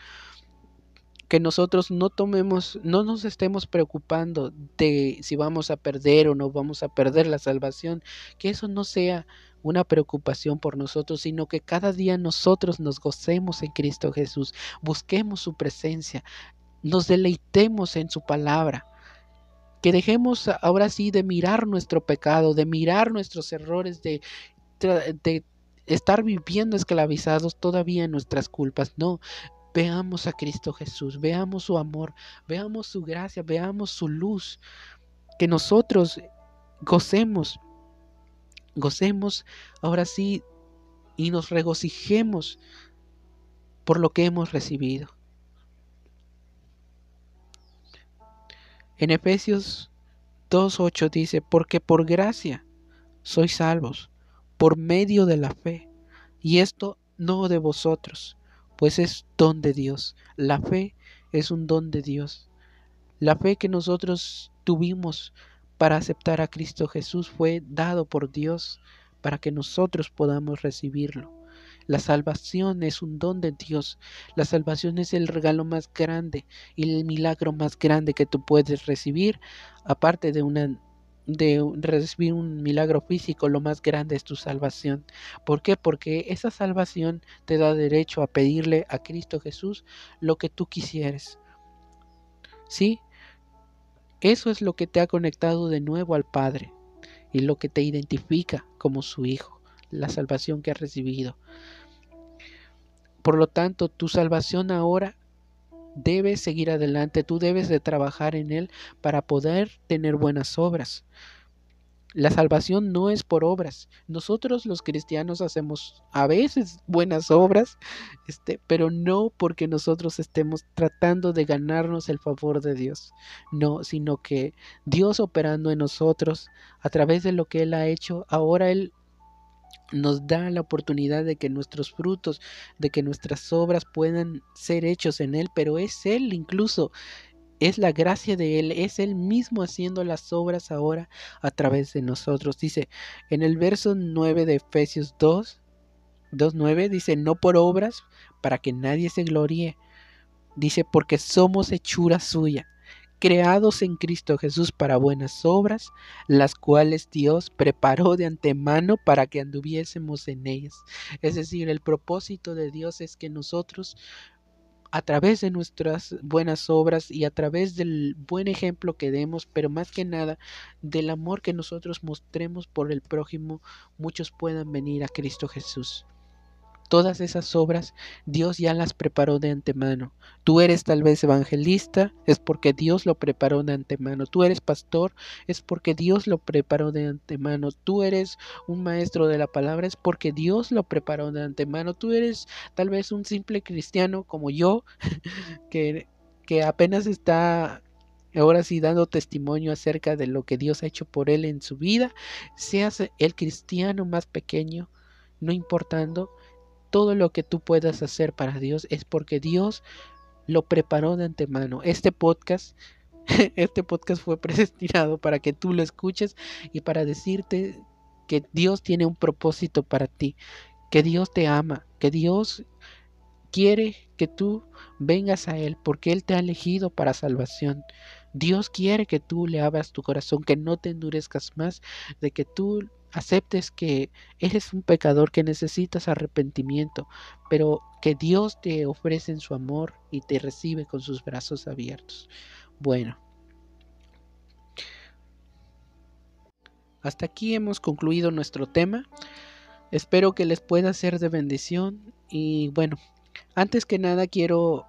Que nosotros no tomemos, no nos estemos preocupando de si vamos a perder o no vamos a perder la salvación, que eso no sea una preocupación por nosotros, sino que cada día nosotros nos gocemos en Cristo Jesús, busquemos su presencia, nos deleitemos en su palabra, que dejemos ahora sí de mirar nuestro pecado, de mirar nuestros errores, de, estar viviendo esclavizados todavía en nuestras culpas. No, veamos a Cristo Jesús, veamos su amor, veamos su gracia, veamos su luz, que nosotros gocemos, gocemos ahora sí y nos regocijemos por lo que hemos recibido. En Efesios 2.8 dice, porque por gracia sois salvos, por medio de la fe, y esto no de vosotros, pues es don de Dios. La fe es un don de Dios. La fe que nosotros tuvimos para aceptar a Cristo Jesús fue dado por Dios para que nosotros podamos recibirlo. La salvación es un don de Dios. La salvación es el regalo más grande y el milagro más grande que tú puedes recibir, aparte de una de recibir un milagro físico, lo más grande es tu salvación. ¿Por qué? Porque esa salvación te da derecho a pedirle a Cristo Jesús lo que tú quisieres. ¿Sí? Eso es lo que te ha conectado de nuevo al Padre y lo que te identifica como su Hijo, la salvación que has recibido. Por lo tanto, tu salvación ahora debes seguir adelante, tú debes de trabajar en Él para poder tener buenas obras. La salvación no es por obras. Nosotros los cristianos hacemos a veces buenas obras, este, pero no porque nosotros estemos tratando de ganarnos el favor de Dios. No, sino que Dios operando en nosotros a través de lo que Él ha hecho, ahora Él nos da la oportunidad de que nuestros frutos, de que nuestras obras puedan ser hechos en Él, pero es Él incluso es la gracia de Él, es Él mismo haciendo las obras ahora a través de nosotros. Dice en el verso 9 de Efesios 2, 2.9, dice, no por obras, para que nadie se gloríe. Dice, porque somos hechura suya, creados en Cristo Jesús para buenas obras, las cuales Dios preparó de antemano para que anduviésemos en ellas. Es decir, el propósito de Dios es que nosotros a través de nuestras buenas obras y a través del buen ejemplo que demos, pero más que nada del amor que nosotros mostremos por el prójimo, muchos puedan venir a Cristo Jesús. Todas esas obras Dios ya las preparó de antemano. Tú eres tal vez evangelista, es porque Dios lo preparó de antemano. Tú eres pastor, es porque Dios lo preparó de antemano. Tú eres un maestro de la palabra, es porque Dios lo preparó de antemano. Tú eres tal vez un simple cristiano como yo, que, que apenas está ahora sí dando testimonio acerca de lo que Dios ha hecho por él en su vida, seas el cristiano más pequeño, no importando, todo lo que tú puedas hacer para Dios es porque Dios lo preparó de antemano. Este podcast, este podcast fue predestinado para que tú lo escuches y para decirte que Dios tiene un propósito para ti, que Dios te ama, que Dios quiere que tú vengas a Él porque Él te ha elegido para salvación. Dios quiere que tú le abras tu corazón, que no te endurezcas más, de que tú aceptes que eres un pecador, que necesitas arrepentimiento, pero que Dios te ofrece en su amor y te recibe con sus brazos abiertos. Bueno, hasta aquí hemos concluido nuestro tema. Espero que les pueda ser de bendición y bueno, antes que nada quiero,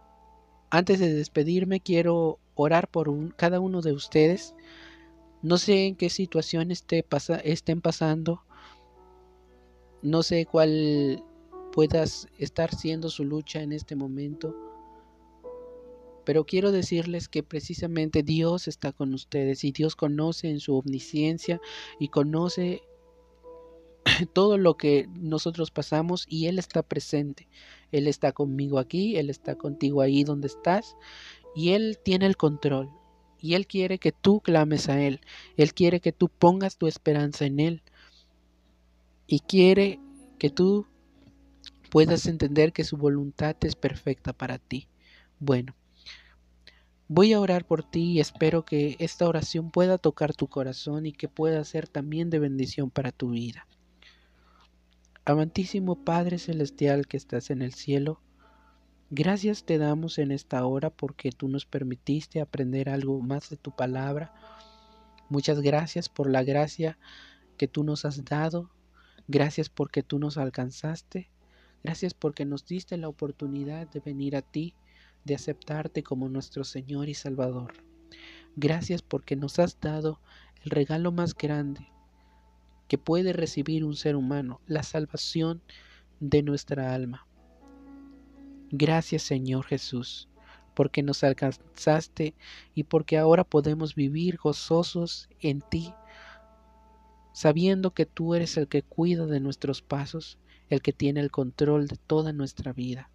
antes de despedirme, quiero orar por cada uno de ustedes no sé en qué situación esté estén pasando. No sé cuál puedas estar siendo su lucha en este momento. Pero quiero decirles que precisamente Dios está con ustedes y Dios conoce en su omnisciencia y conoce todo lo que nosotros pasamos y Él está presente. Él está conmigo aquí, Él está contigo ahí donde estás y Él tiene el control y Él quiere que tú clames a Él. Él quiere que tú pongas tu esperanza en Él. Y quiere que tú puedas entender que su voluntad es perfecta para ti. Bueno, voy a orar por ti y espero que esta oración pueda tocar tu corazón y que pueda ser también de bendición para tu vida. Amantísimo Padre Celestial que estás en el cielo, Gracias te damos en esta hora porque tú nos permitiste aprender algo más de tu palabra. Muchas gracias por la gracia que tú nos has dado. Gracias porque tú nos alcanzaste. Gracias porque nos diste la oportunidad de venir a ti, de aceptarte como nuestro Señor y Salvador. Gracias porque nos has dado el regalo más grande que puede recibir un ser humano, la salvación de nuestra alma. Gracias Señor Jesús, porque nos alcanzaste y porque ahora podemos vivir gozosos en ti, sabiendo que tú eres el que cuida de nuestros pasos, el que tiene el control de toda nuestra vida.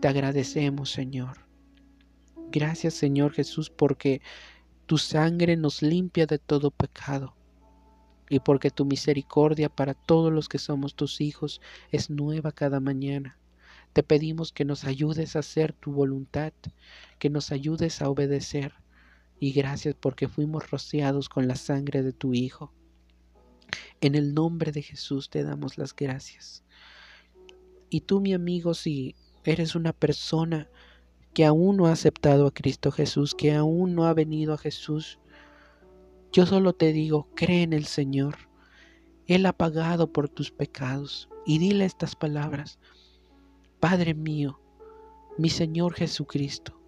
Te agradecemos Señor. Gracias Señor Jesús porque tu sangre nos limpia de todo pecado y porque tu misericordia para todos los que somos tus hijos es nueva cada mañana. Te pedimos que nos ayudes a hacer tu voluntad, que nos ayudes a obedecer. Y gracias porque fuimos rociados con la sangre de tu Hijo. En el nombre de Jesús te damos las gracias. Y tú, mi amigo, si eres una persona que aún no ha aceptado a Cristo Jesús, que aún no ha venido a Jesús, yo solo te digo, cree en el Señor. Él ha pagado por tus pecados. Y dile estas palabras. Padre mío, mi Señor Jesucristo,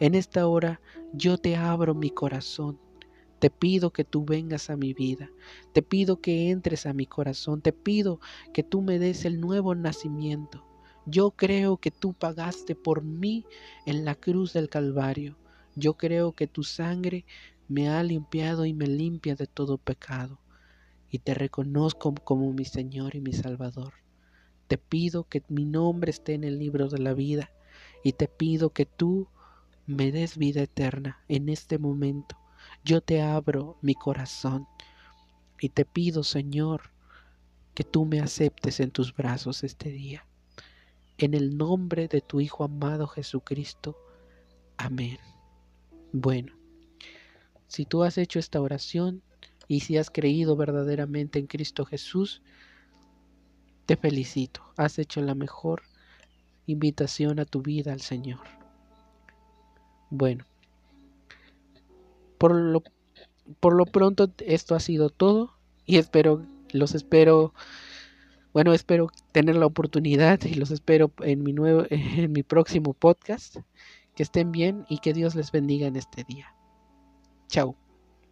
En esta hora yo te abro mi corazón. Te pido que tú vengas a mi vida. Te pido que entres a mi corazón. Te pido que tú me des el nuevo nacimiento. Yo creo que tú pagaste por mí en la cruz del Calvario. Yo creo que tu sangre me ha limpiado y me limpia de todo pecado. Y te reconozco como mi Señor y mi Salvador. Te pido que mi nombre esté en el libro de la vida. Y te pido que tú me des vida eterna en este momento. Yo te abro mi corazón. Y te pido, Señor, que tú me aceptes en tus brazos este día en el nombre de tu Hijo amado Jesucristo. Amén. Bueno, si tú has hecho esta oración y si has creído verdaderamente en Cristo Jesús, te felicito. Has hecho la mejor invitación a tu vida al Señor. Bueno, por lo, por lo pronto esto ha sido todo y espero, los espero bueno, espero tener la oportunidad y los espero en mi nuevo en mi próximo podcast. Que estén bien y que Dios les bendiga en este día. Chao.